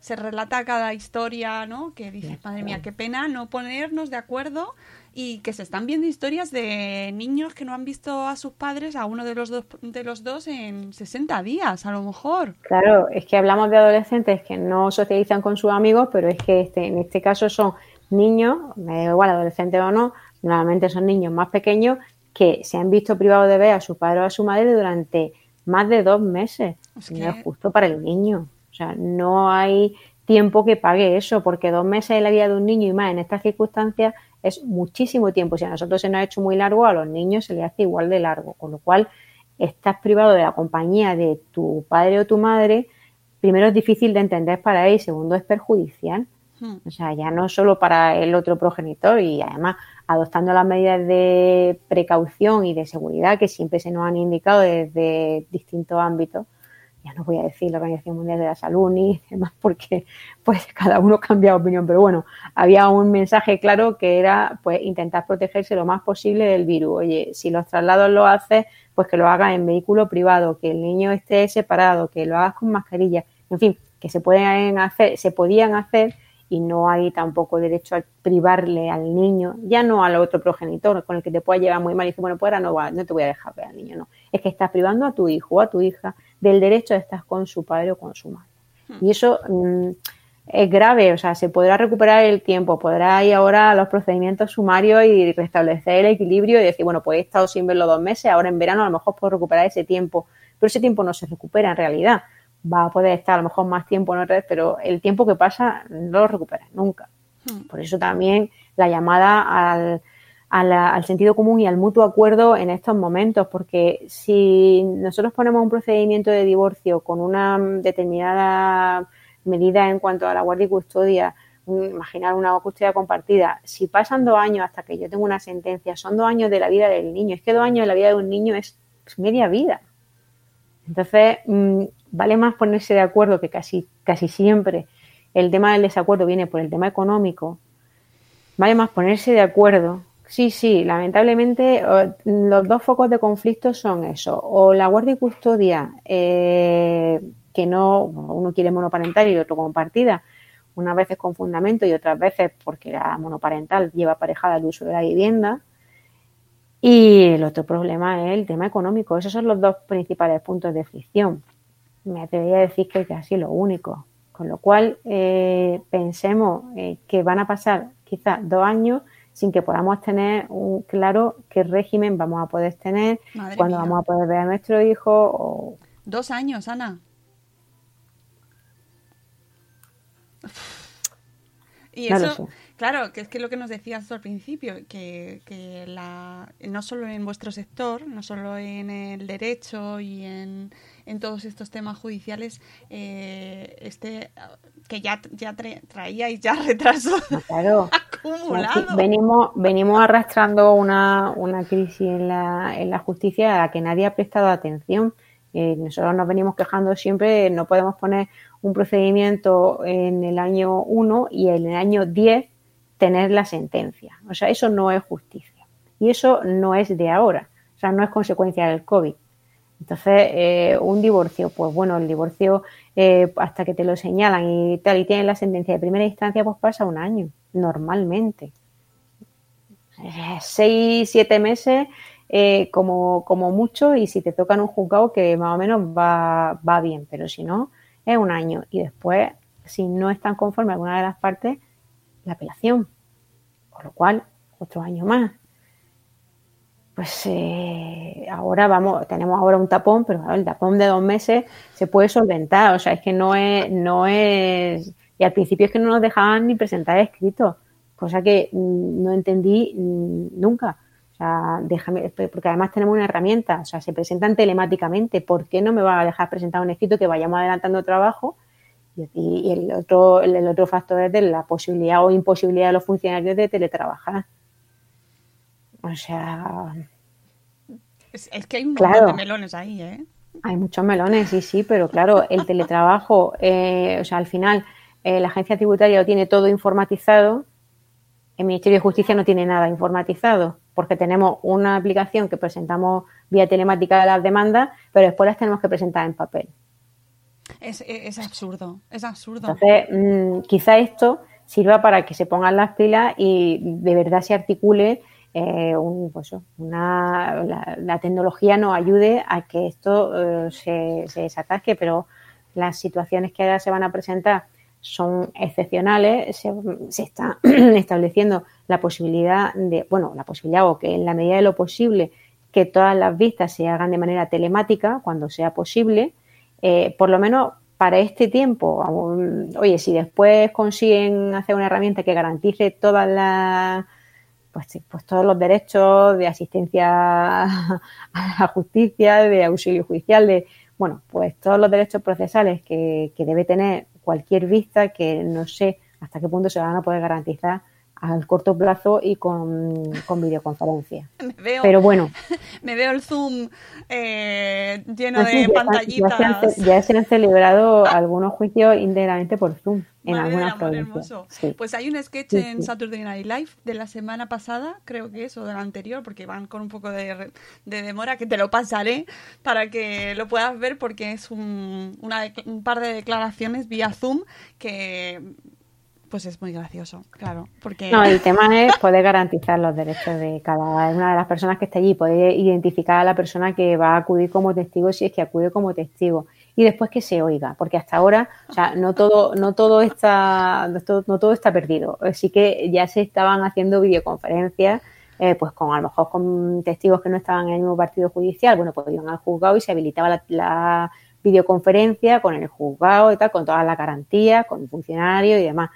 Se relata cada historia, ¿no? Que dices, madre mía, qué pena no ponernos de acuerdo y que se están viendo historias de niños que no han visto a sus padres, a uno de los dos, de los dos en 60 días, a lo mejor. Claro, es que hablamos de adolescentes que no socializan con sus amigos, pero es que este, en este caso son niños, me da igual adolescentes o no, normalmente son niños más pequeños que se han visto privados de ver a su padre o a su madre durante más de dos meses. Es No que- es justo para el niño. O sea, no hay tiempo que pague eso, porque dos meses en la vida de un niño y más en estas circunstancias es muchísimo tiempo. Si a nosotros se nos ha hecho muy largo, a los niños se les hace igual de largo. Con lo cual, estás privado de la compañía de tu padre o tu madre, primero es difícil de entender para él y segundo es perjudicial. Hmm. O sea, ya no solo para el otro progenitor y además adoptando las medidas de precaución y de seguridad que siempre se nos han indicado desde distintos ámbitos. Ya no voy a decir la Organización Mundial de la Salud ni demás porque pues cada uno cambia opinión, pero bueno, había un mensaje claro que era pues intentar protegerse lo más posible del virus. Oye, si los traslados lo haces, pues que lo hagas en vehículo privado, que el niño esté separado, que lo hagas con mascarilla, en fin, que se pueden hacer, se podían hacer y no hay tampoco derecho a privarle al niño, ya no al otro progenitor con el que te pueda llevar muy mal y dice, bueno, pues ahora no, va, no te voy a dejar ver al niño, no. Es que estás privando a tu hijo o a tu hija del derecho de estar con su padre o con su madre. Y eso mm, es grave, o sea, se podrá recuperar el tiempo, podrá ir ahora a los procedimientos sumarios y restablecer el equilibrio y decir, bueno, pues he estado sin verlo dos meses, ahora en verano a lo mejor puedo recuperar ese tiempo, pero ese tiempo no se recupera en realidad. Va a poder estar a lo mejor más tiempo en otra vez, pero el tiempo que pasa no lo recuperas nunca. Por eso también la llamada al, a la- al sentido común y al mutuo acuerdo en estos momentos, porque si nosotros ponemos un procedimiento de divorcio con una determinada medida en cuanto a la guardia y custodia, un- imaginar una custodia compartida, si pasan dos años hasta que yo tengo una sentencia, son dos años de la vida del niño, es que dos años de la vida de un niño es, es media vida. Entonces, mm, vale más ponerse de acuerdo que casi, casi siempre el tema del desacuerdo viene por el tema económico. Vale más ponerse de acuerdo. Sí, sí, lamentablemente los dos focos de conflicto son eso. O la guardia y custodia, eh, que no, uno quiere monoparental y otro compartida, unas veces con fundamento y otras veces porque la monoparental lleva aparejada el uso de la vivienda. Y el otro problema es el tema económico. Esos son los dos principales puntos de fricción. Me atrevería a decir que es casi lo único. Con lo cual, eh, pensemos eh, que van a pasar quizás dos años sin que podamos tener un claro qué régimen vamos a poder tener, Madre cuándo mía. vamos a poder ver a nuestro hijo. O... Dos años, Ana. Y No eso, claro, que es que lo que nos decías tú al principio, que, que la, no solo en vuestro sector, no solo en el derecho y en, en todos estos temas judiciales, eh, este que ya, ya tra- traíais ya retraso No, Claro. Acumulado. venimos, venimos arrastrando una, una crisis en la, en la justicia a la que nadie ha prestado atención. Eh, nosotros nos venimos quejando siempre, no podemos poner un procedimiento en el año 1 y en el año 10 tener la sentencia. O sea, eso no es justicia. Y eso no es de ahora. O sea, no es consecuencia del COVID. Entonces, eh, un divorcio, pues bueno, el divorcio eh, hasta que te lo señalan y tal y tienes la sentencia de primera instancia, pues pasa un año, normalmente. Eh, seis, siete meses eh, como, como mucho y si te toca en un juzgado que más o menos va, va bien, pero si no, es un año. Y después, si no están conforme alguna de las partes, la apelación. Con lo cual, otro año más pues eh, ahora vamos, tenemos ahora un tapón, pero el tapón de dos meses se puede solventar, o sea, es que no es, no es, y al principio es que no nos dejaban ni presentar escritos, cosa que mm, no entendí mm, nunca. O sea, déjame, porque además tenemos una herramienta, o sea, se presentan telemáticamente, ¿por qué no me va a dejar presentar un escrito que vayamos adelantando trabajo? Y, y el otro, el otro factor es de la posibilidad o imposibilidad de los funcionarios de teletrabajar. O sea, Es, es que hay un Claro. montón de melones ahí, ¿eh? hay muchos melones, sí, sí, pero claro, el teletrabajo, eh, o sea, al final eh, la agencia tributaria lo tiene todo informatizado, el Ministerio de Justicia no tiene nada informatizado, porque tenemos una aplicación que presentamos vía telemática de las demandas, pero después las tenemos que presentar en papel. Es, es absurdo, es absurdo. Entonces, mm, quizá esto sirva para que se pongan las pilas y de verdad se articule eh, pues, una, la, tecnología nos ayude a que esto eh, se, se desatasque, pero las situaciones que ahora se van a presentar son excepcionales, se, se está estableciendo la posibilidad de, bueno, la posibilidad o que en la medida de lo posible que todas las vistas se hagan de manera telemática cuando sea posible, eh, por lo menos para este tiempo, oye, si después consiguen hacer una herramienta que garantice todas las pues, pues todos los derechos de asistencia a la justicia, de auxilio judicial, de bueno, pues todos los derechos procesales que, que debe tener cualquier vista, que no sé hasta qué punto se van a poder garantizar al corto plazo y con, con videoconferencia. Me veo, Pero bueno, me veo el Zoom eh, lleno así de ya, ya pantallitas. se han, ce- ya se han celebrado algunos juicios íntegramente por Zoom en Madre algunas provincias. Sí. Pues hay un sketch Sí, en. Saturday Night Live de la semana pasada, creo que es, o de la anterior, porque van con un poco de, de demora, que te lo pasaré para que lo puedas ver, porque es un, una un par de declaraciones vía Zoom que pues es muy gracioso, claro, porque No, el tema es poder garantizar los derechos de cada una de las personas que esté allí, poder identificar a la persona que va a acudir como testigo si es que acude como testigo y después que se oiga, porque hasta ahora, o sea, no todo, no todo está, no todo, está perdido. Sí que ya se estaban haciendo videoconferencias, eh, pues con a lo mejor con testigos que no estaban en el mismo partido judicial, bueno, pues iban al juzgado y se habilitaba la, la videoconferencia con el juzgado y tal, con todas las garantías, con el funcionario y demás.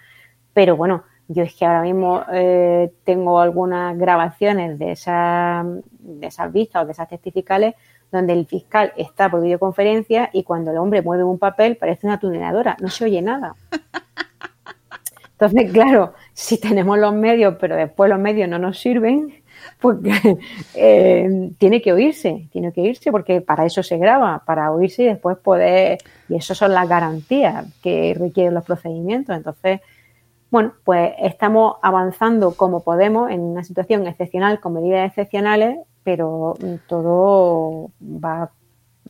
Pero bueno, yo es que ahora mismo eh, tengo algunas grabaciones de, esa, de esas vistas o de esas testificales donde el fiscal está por videoconferencia y cuando el hombre mueve un papel parece una tuneladora, no se oye nada. Entonces, claro, si tenemos los medios, pero después los medios no nos sirven, pues eh, tiene que oírse, tiene que oírse porque para eso se graba, para oírse y después poder, y eso son las garantías que requieren los procedimientos. Entonces, bueno, pues estamos avanzando como podemos en una situación excepcional con medidas excepcionales, pero todo va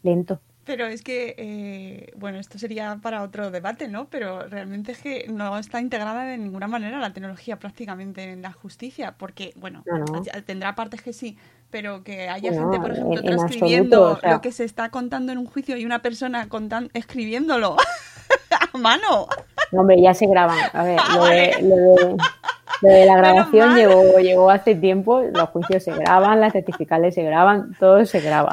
lento. Pero es que, eh, bueno, esto sería para otro debate, ¿no? Pero realmente es que no está integrada de ninguna manera la tecnología prácticamente en la justicia, porque, bueno, No, no. tendrá partes que sí, pero que haya No, gente, por ejemplo, en- en transcribiendo absoluto, o sea. lo que se está contando en un juicio y una persona contan- escribiéndolo a mano. No, hombre, ya se graban. A ver, Ah, lo, de, vale. lo, de, lo de la grabación llegó, llegó hace tiempo, los juicios se graban, las testificales se graban, todo se graba.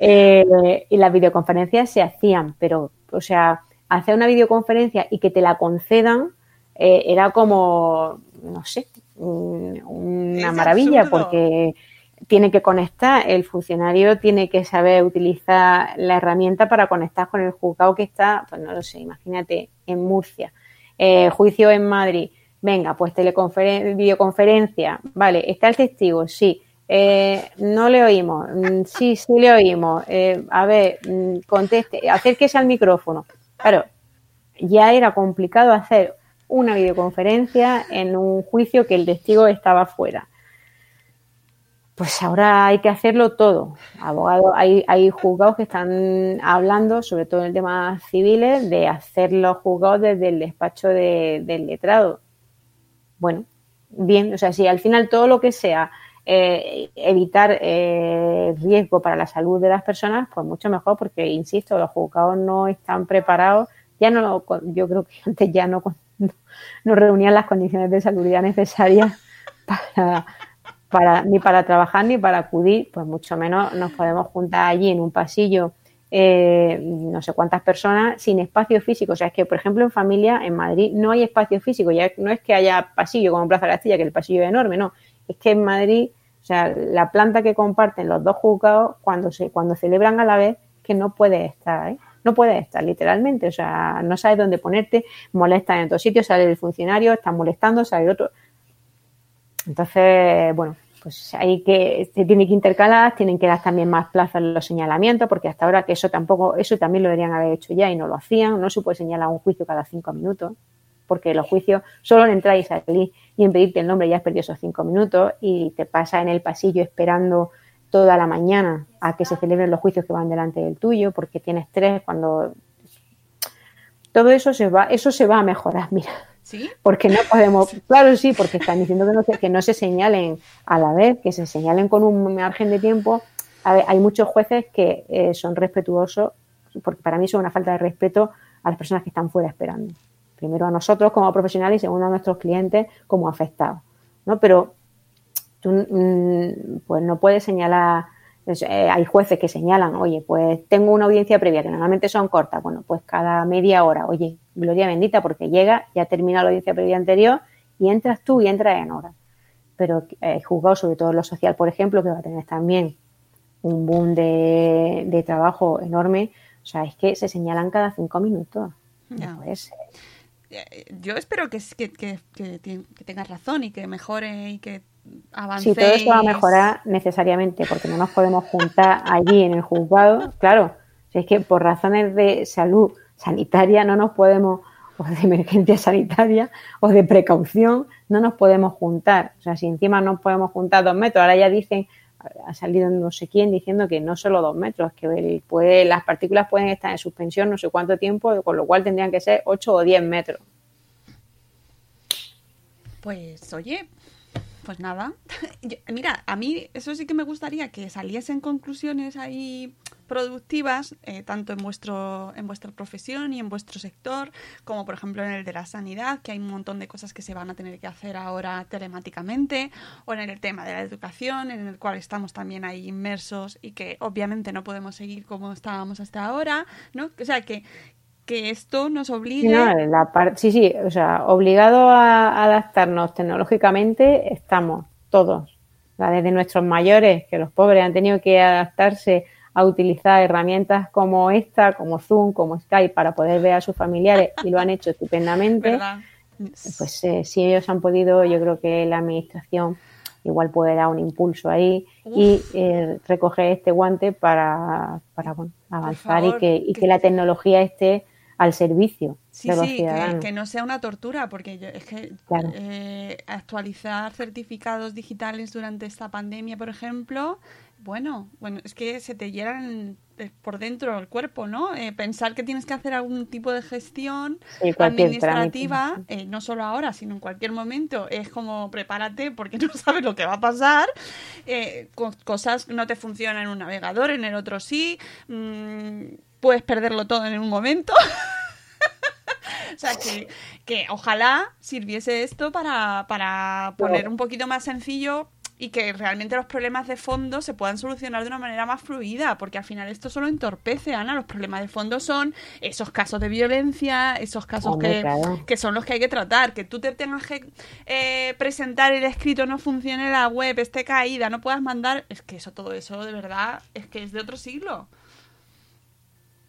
Eh, y las videoconferencias se hacían, pero, o sea, hacer una videoconferencia y que te la concedan eh, era como, no sé, un- una Es maravilla absurdo. porque tiene que conectar, el funcionario tiene que saber utilizar la herramienta para conectar con el juzgado que está, pues no lo sé, imagínate, en Murcia, Eh, juicio en Madrid, venga, pues teleconferen videoconferencia, vale, está el testigo, sí, Eh, no le oímos, Mm, sí, sí le oímos, Eh, a ver, mm, conteste, acérquese al micrófono, claro, ya era complicado hacer una videoconferencia en un juicio que el testigo estaba fuera. Pues ahora hay que hacerlo todo. Abogados, hay, hay juzgados que están hablando, sobre todo en temas civiles, de hacer los juzgados desde el despacho de- del letrado. Bueno, bien, o sea, si al final todo lo que sea eh, evitar eh, riesgo para la salud de las personas, pues mucho mejor, porque insisto, los juzgados no están preparados. Ya no, yo creo que antes ya no, no reunían las condiciones de salubridad necesarias para, para, ni para trabajar ni para acudir, pues mucho menos nos podemos juntar allí en un pasillo eh, no sé cuántas personas sin espacio físico. O sea, es que, por ejemplo, en familia, en Madrid, no hay espacio físico. Ya no es que haya pasillo como en Plaza Castilla, que el pasillo es enorme, no. Es que en Madrid, o sea, la planta que comparten los dos juzgados, cuando se cuando celebran a la vez, que no puede estar. No puede estar, literalmente. O sea, no sabes dónde ponerte, molestan en otros sitios, sale el funcionario, están molestando, sale el otro. Entonces, bueno, pues hay que, se tiene que intercalar, tienen que dar también más plazo en los señalamientos, porque hasta ahora que eso tampoco, eso también lo deberían haber hecho ya y no lo hacían, no se puede señalar un juicio cada cinco minutos, porque los juicios solo en entrar y salir y en pedirte el nombre ya has perdido esos cinco minutos y te pasa en el pasillo esperando toda la mañana a que se celebren los juicios que van delante del tuyo, porque tienes tres cuando todo eso se va, eso se va a mejorar, mira ¿Sí? porque no podemos, claro sí, porque están diciendo que no, se, que no se señalen a la vez, que se señalen con un margen de tiempo. A ver, hay muchos jueces que eh, son respetuosos, porque para mí son una falta de respeto a las personas que están fuera esperando. Primero a nosotros como profesionales y segundo a nuestros clientes como afectados, ¿no? Pero tú mm, pues no puedes señalar, eh, hay jueces que señalan, oye, pues tengo una audiencia previa, que normalmente son cortas, bueno, pues cada media hora, oye, gloria bendita, porque llega, ya termina la audiencia previa anterior y entras tú y entras en hora. Pero eh, juzgado sobre todo lo social, por ejemplo, que va a tener también un boom de, de trabajo enorme, o sea, es que se señalan cada cinco minutos. No puede ser. Eh, Yo espero que, que, que, que, que tengas razón y que mejore y que avance. Sí, todo eso va a mejorar necesariamente, porque no nos podemos juntar allí en el juzgado. Claro, si es que por razones de salud sanitaria no nos podemos, o de emergencia sanitaria, o de precaución, no nos podemos juntar. O sea, si encima no podemos juntar dos metros, ahora ya dicen, ha salido no sé quién diciendo que no solo dos metros, que el- puede, las partículas pueden estar en suspensión no sé cuánto tiempo, con lo cual tendrían que ser 8 o 10 metros. Pues oye, pues nada. Mira, a mí eso sí que me gustaría que saliesen conclusiones ahí productivas, eh, tanto en vuestro, en vuestra profesión y en vuestro sector, como por ejemplo en el de la sanidad, que hay un montón de cosas que se van a tener que hacer ahora telemáticamente, o en el tema de la educación, en el cual estamos también ahí inmersos y que obviamente no podemos seguir como estábamos hasta ahora, ¿no? O sea que, que esto nos obligue. Sí, no, la par- sí, sí, o sea, obligado a adaptarnos tecnológicamente estamos todos. O sea, desde nuestros mayores, que los pobres han tenido que adaptarse a utilizar herramientas como esta, como Zoom, como Skype, para poder ver a sus familiares y lo han hecho estupendamente. ¿verdad? Pues eh, si ellos han podido, yo creo que la administración igual puede dar un impulso ahí y eh, recoger este guante para, para bueno, avanzar favor, y, que, y que- que la tecnología esté al servicio Sí, de los sí, que, ciudadanos. que no sea una tortura, porque yo- es que Claro. eh, actualizar certificados digitales durante esta pandemia, por ejemplo, bueno, bueno, es que se te llenan eh, por dentro el cuerpo, ¿no? Eh, pensar que tienes que hacer algún tipo de gestión Sí, administrativa, eh, no solo ahora, sino en cualquier momento, es como prepárate porque no sabes lo que va a pasar, eh, co- cosas no te funcionan en un navegador, en el otro sí, mm, puedes perderlo todo en un momento. O sea, que, que ojalá sirviese esto para, para poner un poquito más sencillo y que realmente los problemas de fondo se puedan solucionar de una manera más fluida, porque al final esto solo entorpece, Ana. Los problemas de fondo son esos casos de violencia, esos casos que, que son los que hay que tratar, que tú te tengas que eh, presentar el escrito, no funcione la web, esté caída, no puedas mandar, es que eso, todo eso de verdad, es que es de otro siglo.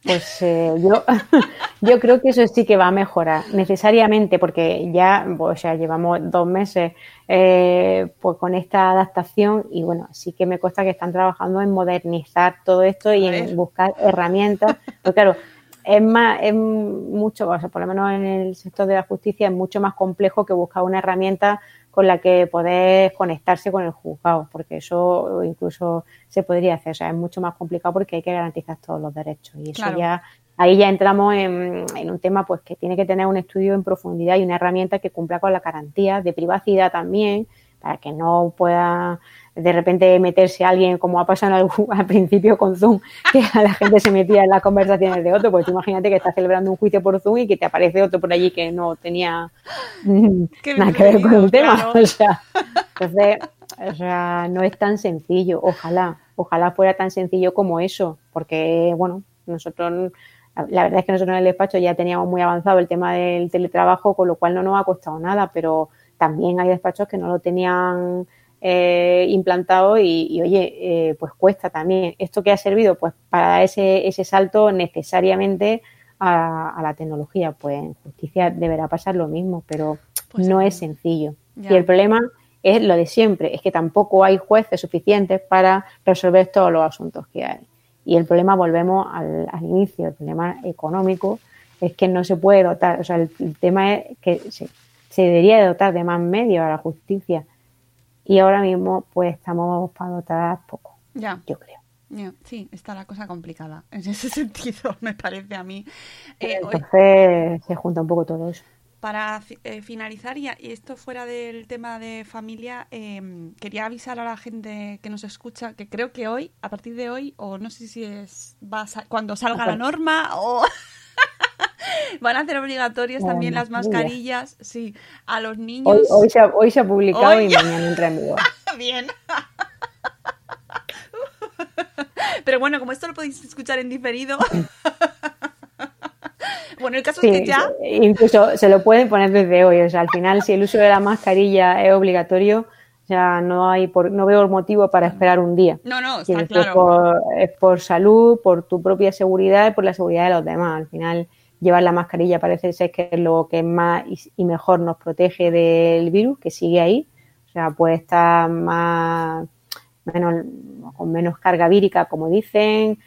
Pues eh, yo, yo creo que eso sí que va a mejorar necesariamente porque ya, o sea, llevamos dos meses eh, pues con esta adaptación y bueno, sí que me consta que están trabajando en modernizar todo esto y en buscar herramientas. Pero claro, es más, es mucho, o sea, por lo menos en el sector de la justicia es mucho más complejo que buscar una herramienta con la que poder conectarse con el juzgado, porque eso incluso se podría hacer, o sea, es mucho más complicado porque hay que garantizar todos los derechos y eso Claro. ya ahí ya entramos en, en un tema pues que tiene que tener un estudio en profundidad y una herramienta que cumpla con la garantía de privacidad también para que no pueda de repente meterse alguien como ha pasado al, al principio con Zoom que a la gente se metía en las conversaciones de otro pues imagínate que estás celebrando un juicio por Zoom y que te aparece otro por allí que no tenía Qué nada que ver con el tema claro. o sea entonces o sea no es tan sencillo ojalá ojalá fuera tan sencillo como eso porque bueno nosotros la verdad es que nosotros en el despacho ya teníamos muy avanzado el tema del teletrabajo, con lo cual no nos ha costado nada, pero también hay despachos que no lo tenían eh, implantado y, y, oye, eh, pues cuesta también. ¿Esto que ha servido? Pues para ese, ese salto necesariamente a, a la tecnología. Pues en justicia deberá pasar lo mismo, pero Pues no sí. es sencillo. Ya. Y el problema es lo de siempre, es que tampoco hay jueces suficientes para resolver todos los asuntos que hay. Y el problema, volvemos al, al inicio, el problema económico es que no se puede dotar, o sea, el, el tema es que se, se debería de dotar de más medios a la justicia y ahora mismo pues estamos para dotar poco, Ya. yo creo. Sí, está la cosa complicada. En ese sentido, me parece a mí. Eh, hoy- Entonces se junta un poco todo eso. Para eh, finalizar, y, y esto fuera del tema de familia, eh, quería avisar a la gente que nos escucha que creo que hoy, a partir de hoy, o no sé si es va a sa- cuando salga la norma, o van a hacer obligatorias también las mascarilla. mascarillas, sí, a los niños. Hoy, hoy, se, ha, hoy se ha publicado Hoy y ya. mañana entra en vigor. Bien. Pero bueno, como esto lo podéis escuchar en diferido. bueno, el caso Sí, es que ya. incluso se lo pueden poner desde hoy. O sea, al final, si el uso de la mascarilla es obligatorio, ya no hay por, no veo motivo para esperar un día. No, no, está claro. por, es por salud, por tu propia seguridad y por la seguridad de los demás. Al final, llevar la mascarilla parece ser que es lo que más y, mejor nos protege del virus, que sigue ahí. O sea, puede estar más, menos, con menos carga vírica, como dicen.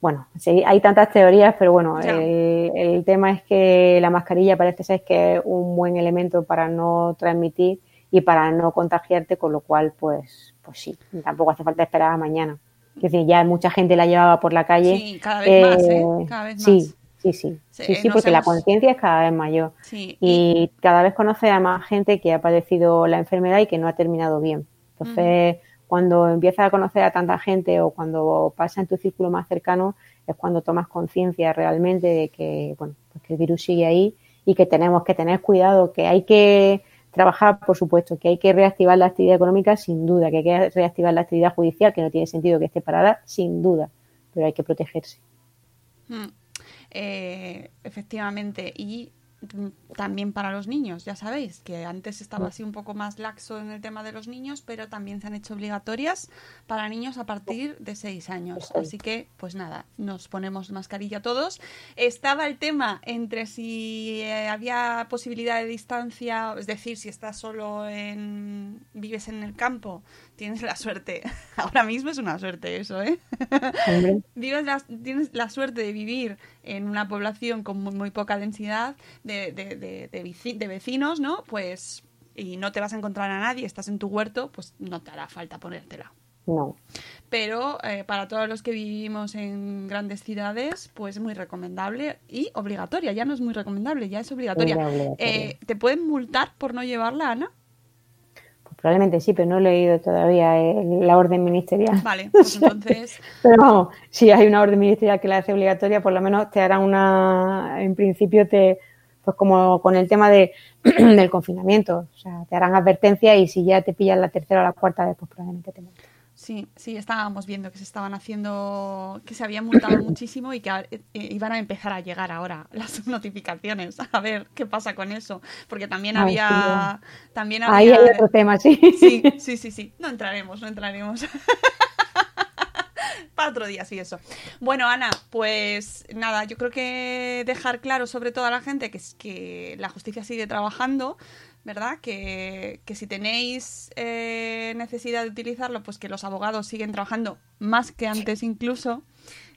Bueno, sí, hay tantas teorías, pero bueno, el, el tema es que la mascarilla parece ser que es un buen elemento para no transmitir y para no contagiarte, con lo cual, pues, pues sí, tampoco hace falta esperar a mañana. Es decir, ya mucha gente la llevaba por la calle. Sí, cada vez más, ¿eh? Cada vez más. sí, sí, Sí, sí, sí, porque la conciencia es cada vez mayor. Sí, Y cada vez conoce a más gente que ha padecido la enfermedad y que no ha terminado bien. Entonces, cuando empiezas a conocer a tanta gente o cuando pasa en tu círculo más cercano, es cuando tomas conciencia realmente de que, bueno, pues que el virus sigue ahí y que tenemos que tener cuidado, que hay que trabajar, por supuesto, que hay que reactivar la actividad económica, sin duda, que hay que reactivar la actividad judicial, que no tiene sentido que esté parada, sin duda, pero hay que protegerse. Mm. Eh, efectivamente, y mm, también para los niños, ya sabéis, que antes estaba así un poco más laxo en el tema de los niños, pero también se han hecho obligatorias para niños a partir de 6 años. Así que, pues nada, nos ponemos mascarilla todos. Estaba el tema entre si eh, había posibilidad de distancia, es decir, si estás solo en. vives en el campo, tienes la suerte. Ahora mismo es una suerte eso, ¿eh? Vives la- tienes la suerte de vivir en una población con muy, muy poca densidad de, de- de- de vecinos, ¿no? Pues, y no te vas a encontrar a nadie, estás en tu huerto, pues no te hará falta ponértela. No. Pero eh, para todos los que vivimos en grandes ciudades, pues es muy recomendable y obligatoria. Ya no es muy recomendable, ya es obligatoria. Obligatoria. Eh, ¿Te pueden multar por no llevarla, Ana? Probablemente sí, pero no he leído todavía eh, la orden ministerial. Vale, pues entonces... Pero vamos, si hay una orden ministerial que la hace obligatoria, por lo menos te harán una, en principio te pues como con el tema de, del confinamiento. O sea, te harán advertencia y si ya te pillan la tercera o la cuarta vez, pues probablemente te multen. Sí, sí, estábamos viendo que se estaban haciendo, que se habían multado muchísimo y que a- eh, iban a empezar a llegar ahora las notificaciones. A ver qué pasa con eso. Porque también Ay, había. También Ahí había. hay otro tema, sí. Sí, sí, sí, sí. No entraremos, no entraremos. Para otro día, sí, eso. Bueno, Ana, pues nada, yo creo que dejar claro sobre todo a la gente que, es- que la justicia sigue trabajando, ¿verdad? Que, que si tenéis eh, necesidad de utilizarlo, pues que los abogados siguen trabajando más que antes incluso.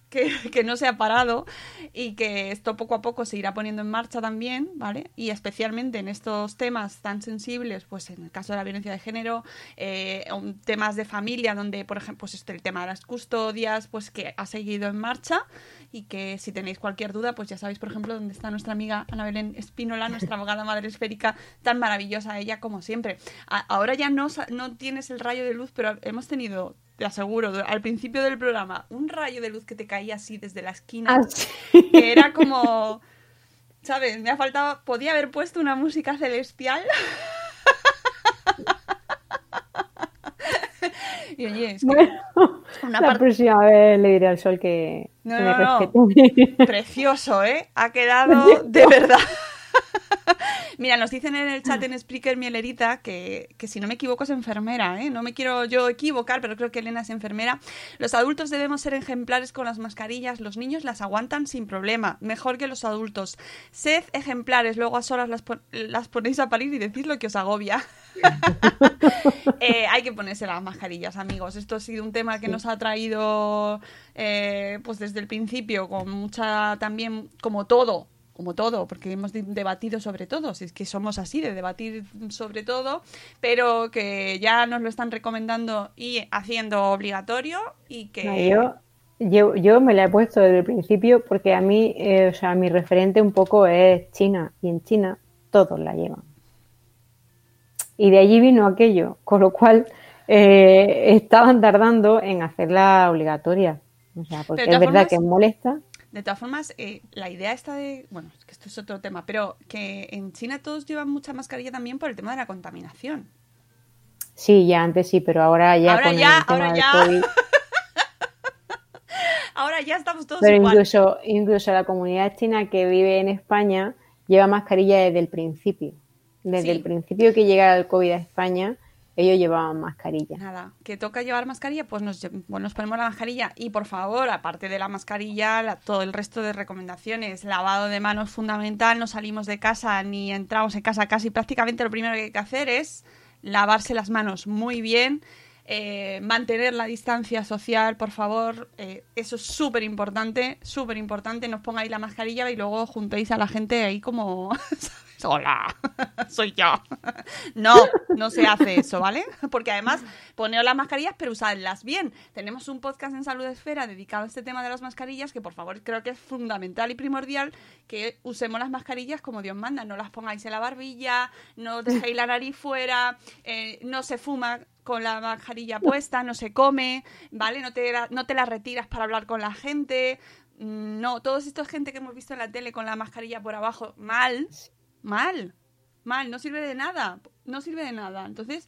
Que, que no se ha parado y que esto poco a poco se irá poniendo en marcha también, ¿vale? Y especialmente en estos temas tan sensibles, pues en el caso de la violencia de género, eh, temas de familia, donde, por ejemplo, pues este, el tema de las custodias, pues que ha seguido en marcha y que si tenéis cualquier duda, pues ya sabéis, por ejemplo, dónde está nuestra amiga Ana Belén Espínola, nuestra abogada madre esférica, tan maravillosa ella como siempre. A- ahora ya no, no tienes el rayo de luz, pero hemos tenido, te aseguro, al principio del programa, un rayo de luz que te caía así desde la esquina, Ah, sí. que era como... ¿Sabes? Me ha faltado... Podía haber puesto una música celestial. y oye, es que Bueno, una la parte próxima vez le diré al sol que, No, no, no. precioso, ¿eh? Ha quedado de verdad. Mira, nos dicen en el chat en Spreaker Mielerita que, que si no me equivoco es enfermera, ¿eh? No me quiero yo equivocar, pero creo que Elena es enfermera. Los adultos debemos ser ejemplares con las mascarillas, los niños las aguantan sin problema, mejor que los adultos. Sed ejemplares, luego a solas las, pon- las ponéis a parir y decís lo que os agobia. Eh, hay que ponerse las mascarillas, amigos. Esto ha sido un tema que nos ha traído eh, pues desde el principio con mucha también, como todo, como todo, porque hemos de- debatido sobre todo, si es que somos así, de debatir sobre todo, pero que ya nos lo están recomendando y haciendo obligatorio y que... No, yo, yo, yo me la he puesto desde el principio porque a mí, eh, o sea, mi referente un poco es China y en China todos la llevan. Y de allí vino aquello, con lo cual eh, estaban tardando en hacerla obligatoria. O sea, porque es verdad formas- que molesta. De todas formas, eh, la idea está de. Bueno, es que esto es otro tema, pero que en China todos llevan mucha mascarilla también por el tema de la contaminación. Sí, ya antes sí, pero ahora ya Ahora con ya, el tema ahora del ya. COVID. Ahora ya estamos todos Pero igual. incluso, incluso la comunidad china que vive en España lleva mascarilla desde el principio. Desde Sí. el principio que llega el COVID a España, ellos llevaban mascarilla. Nada, que toca llevar mascarilla, pues nos, bueno, nos ponemos la mascarilla y por favor, aparte de la mascarilla, la- todo el resto de recomendaciones, lavado de manos fundamental, no salimos de casa ni entramos en casa casi prácticamente lo primero que hay que hacer es lavarse las manos muy bien, eh, mantener la distancia social, por favor, eh, eso es súper importante, súper importante, nos pongáis la mascarilla y luego juntéis a la gente ahí como. Hola, soy yo. No, no se hace eso, ¿vale? Porque además, poneos las mascarillas, pero usadlas bien. Tenemos un podcast en Salud Esfera dedicado a este tema de las mascarillas, que por favor creo que es fundamental y primordial que usemos las mascarillas como Dios manda. No las pongáis en la barbilla, no dejéis la nariz fuera, eh, no se fuma con la mascarilla puesta, no se come, ¿vale? No te, la, no te la retiras para hablar con la gente. Mm, No, todos estos gente que hemos visto en la tele con la mascarilla por abajo, mal, mal, mal, no sirve de nada, no sirve de nada. Entonces,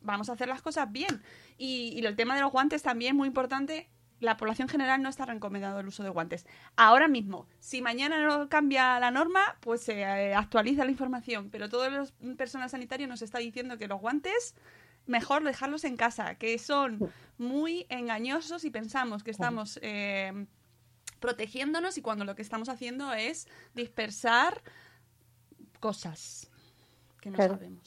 vamos a hacer las cosas bien. Y, y el tema de los guantes también muy importante. La población general no está recomendado el uso de guantes. Ahora mismo, si mañana no cambia la norma, pues se eh, actualiza la información. Pero todo el personal sanitario nos está diciendo que los guantes mejor dejarlos en casa, que son muy engañosos y pensamos que estamos eh, protegiéndonos y cuando lo que estamos haciendo es dispersar cosas que no Claro. sabemos.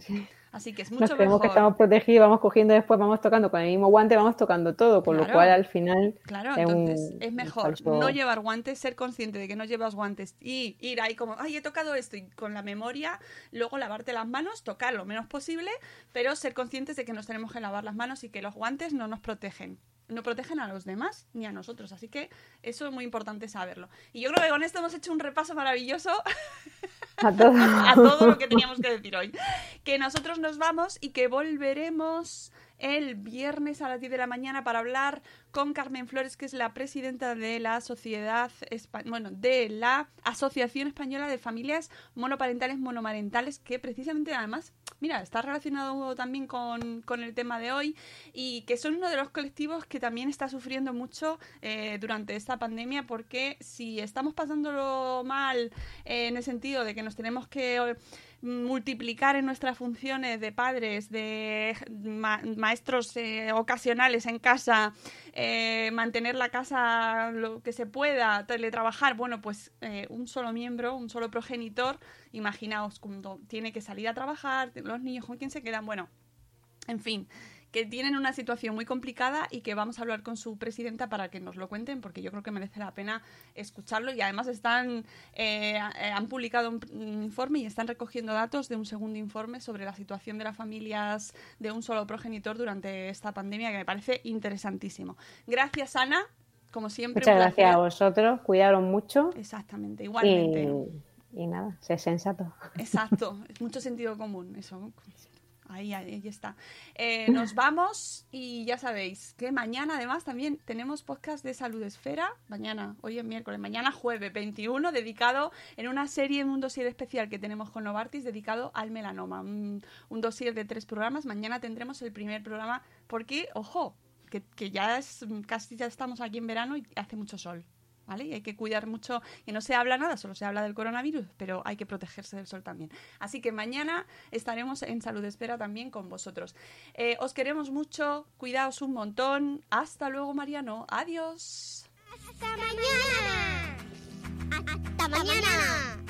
Sí. Así que es Nos mucho creemos mejor. que estamos protegidos, vamos cogiendo después, vamos tocando con el mismo guante, vamos tocando todo, con lo cual al final Claro, es un- entonces es mejor no llevar guantes, ser consciente de que no llevas guantes y ir ahí como, ay, he tocado esto y con la memoria, luego lavarte las manos, tocar lo menos posible, pero ser conscientes de que nos tenemos que lavar las manos y que los guantes no nos protegen. No protegen a los demás ni a nosotros, así que eso es muy importante saberlo. Y yo creo que con esto hemos hecho un repaso maravilloso a todo. a todo lo que teníamos que decir hoy. Que nosotros nos vamos y que volveremos el viernes a las 10 de la mañana para hablar con Carmen Flores, que es la presidenta de la Sociedad, bueno, de la Asociación Española de Familias Monoparentales Monomarentales, que precisamente además, mira, está relacionado también con, con el tema de hoy y que son uno de los colectivos que también está sufriendo mucho eh, durante esta pandemia, porque si estamos pasándolo mal eh, en el sentido de que nos tenemos que multiplicar en nuestras funciones de padres, de maestros eh, ocasionales en casa, eh, mantener la casa lo que se pueda, teletrabajar, bueno, pues eh, un solo miembro, un solo progenitor, imaginaos cuando tiene que salir a trabajar, los niños con quién se quedan, bueno, en fin que tienen una situación muy complicada y que vamos a hablar con su presidenta para que nos lo cuenten, porque yo creo que merece la pena escucharlo. Y además están eh, eh, han publicado un informe y están recogiendo datos de un segundo informe sobre la situación de las familias de un solo progenitor durante esta pandemia, que me parece interesantísimo. Gracias, Ana. Como siempre. Muchas gracias a vosotros. Cuidaron mucho. Exactamente, igualmente. Y, y nada, sé sensato. Exacto, es mucho sentido común eso. Ahí, ahí está. Eh, nos vamos y ya sabéis que mañana además también tenemos podcast de Salud Esfera. Mañana, hoy es miércoles, mañana jueves 21, dedicado en una serie, en un dossier especial que tenemos con Novartis dedicado al melanoma. Un, un dossier de tres programas. Mañana tendremos el primer programa porque, ojo, que, que ya es casi ya estamos aquí en verano y hace mucho sol. Y hay que cuidar mucho, y no se habla nada, solo se habla del coronavirus, pero hay que protegerse del sol también. Así que mañana estaremos en Salud Espera también con vosotros. Eh, os queremos mucho, cuidaos un montón. Hasta luego, Mariano. Adiós. Hasta mañana. Hasta mañana.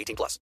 18 plus.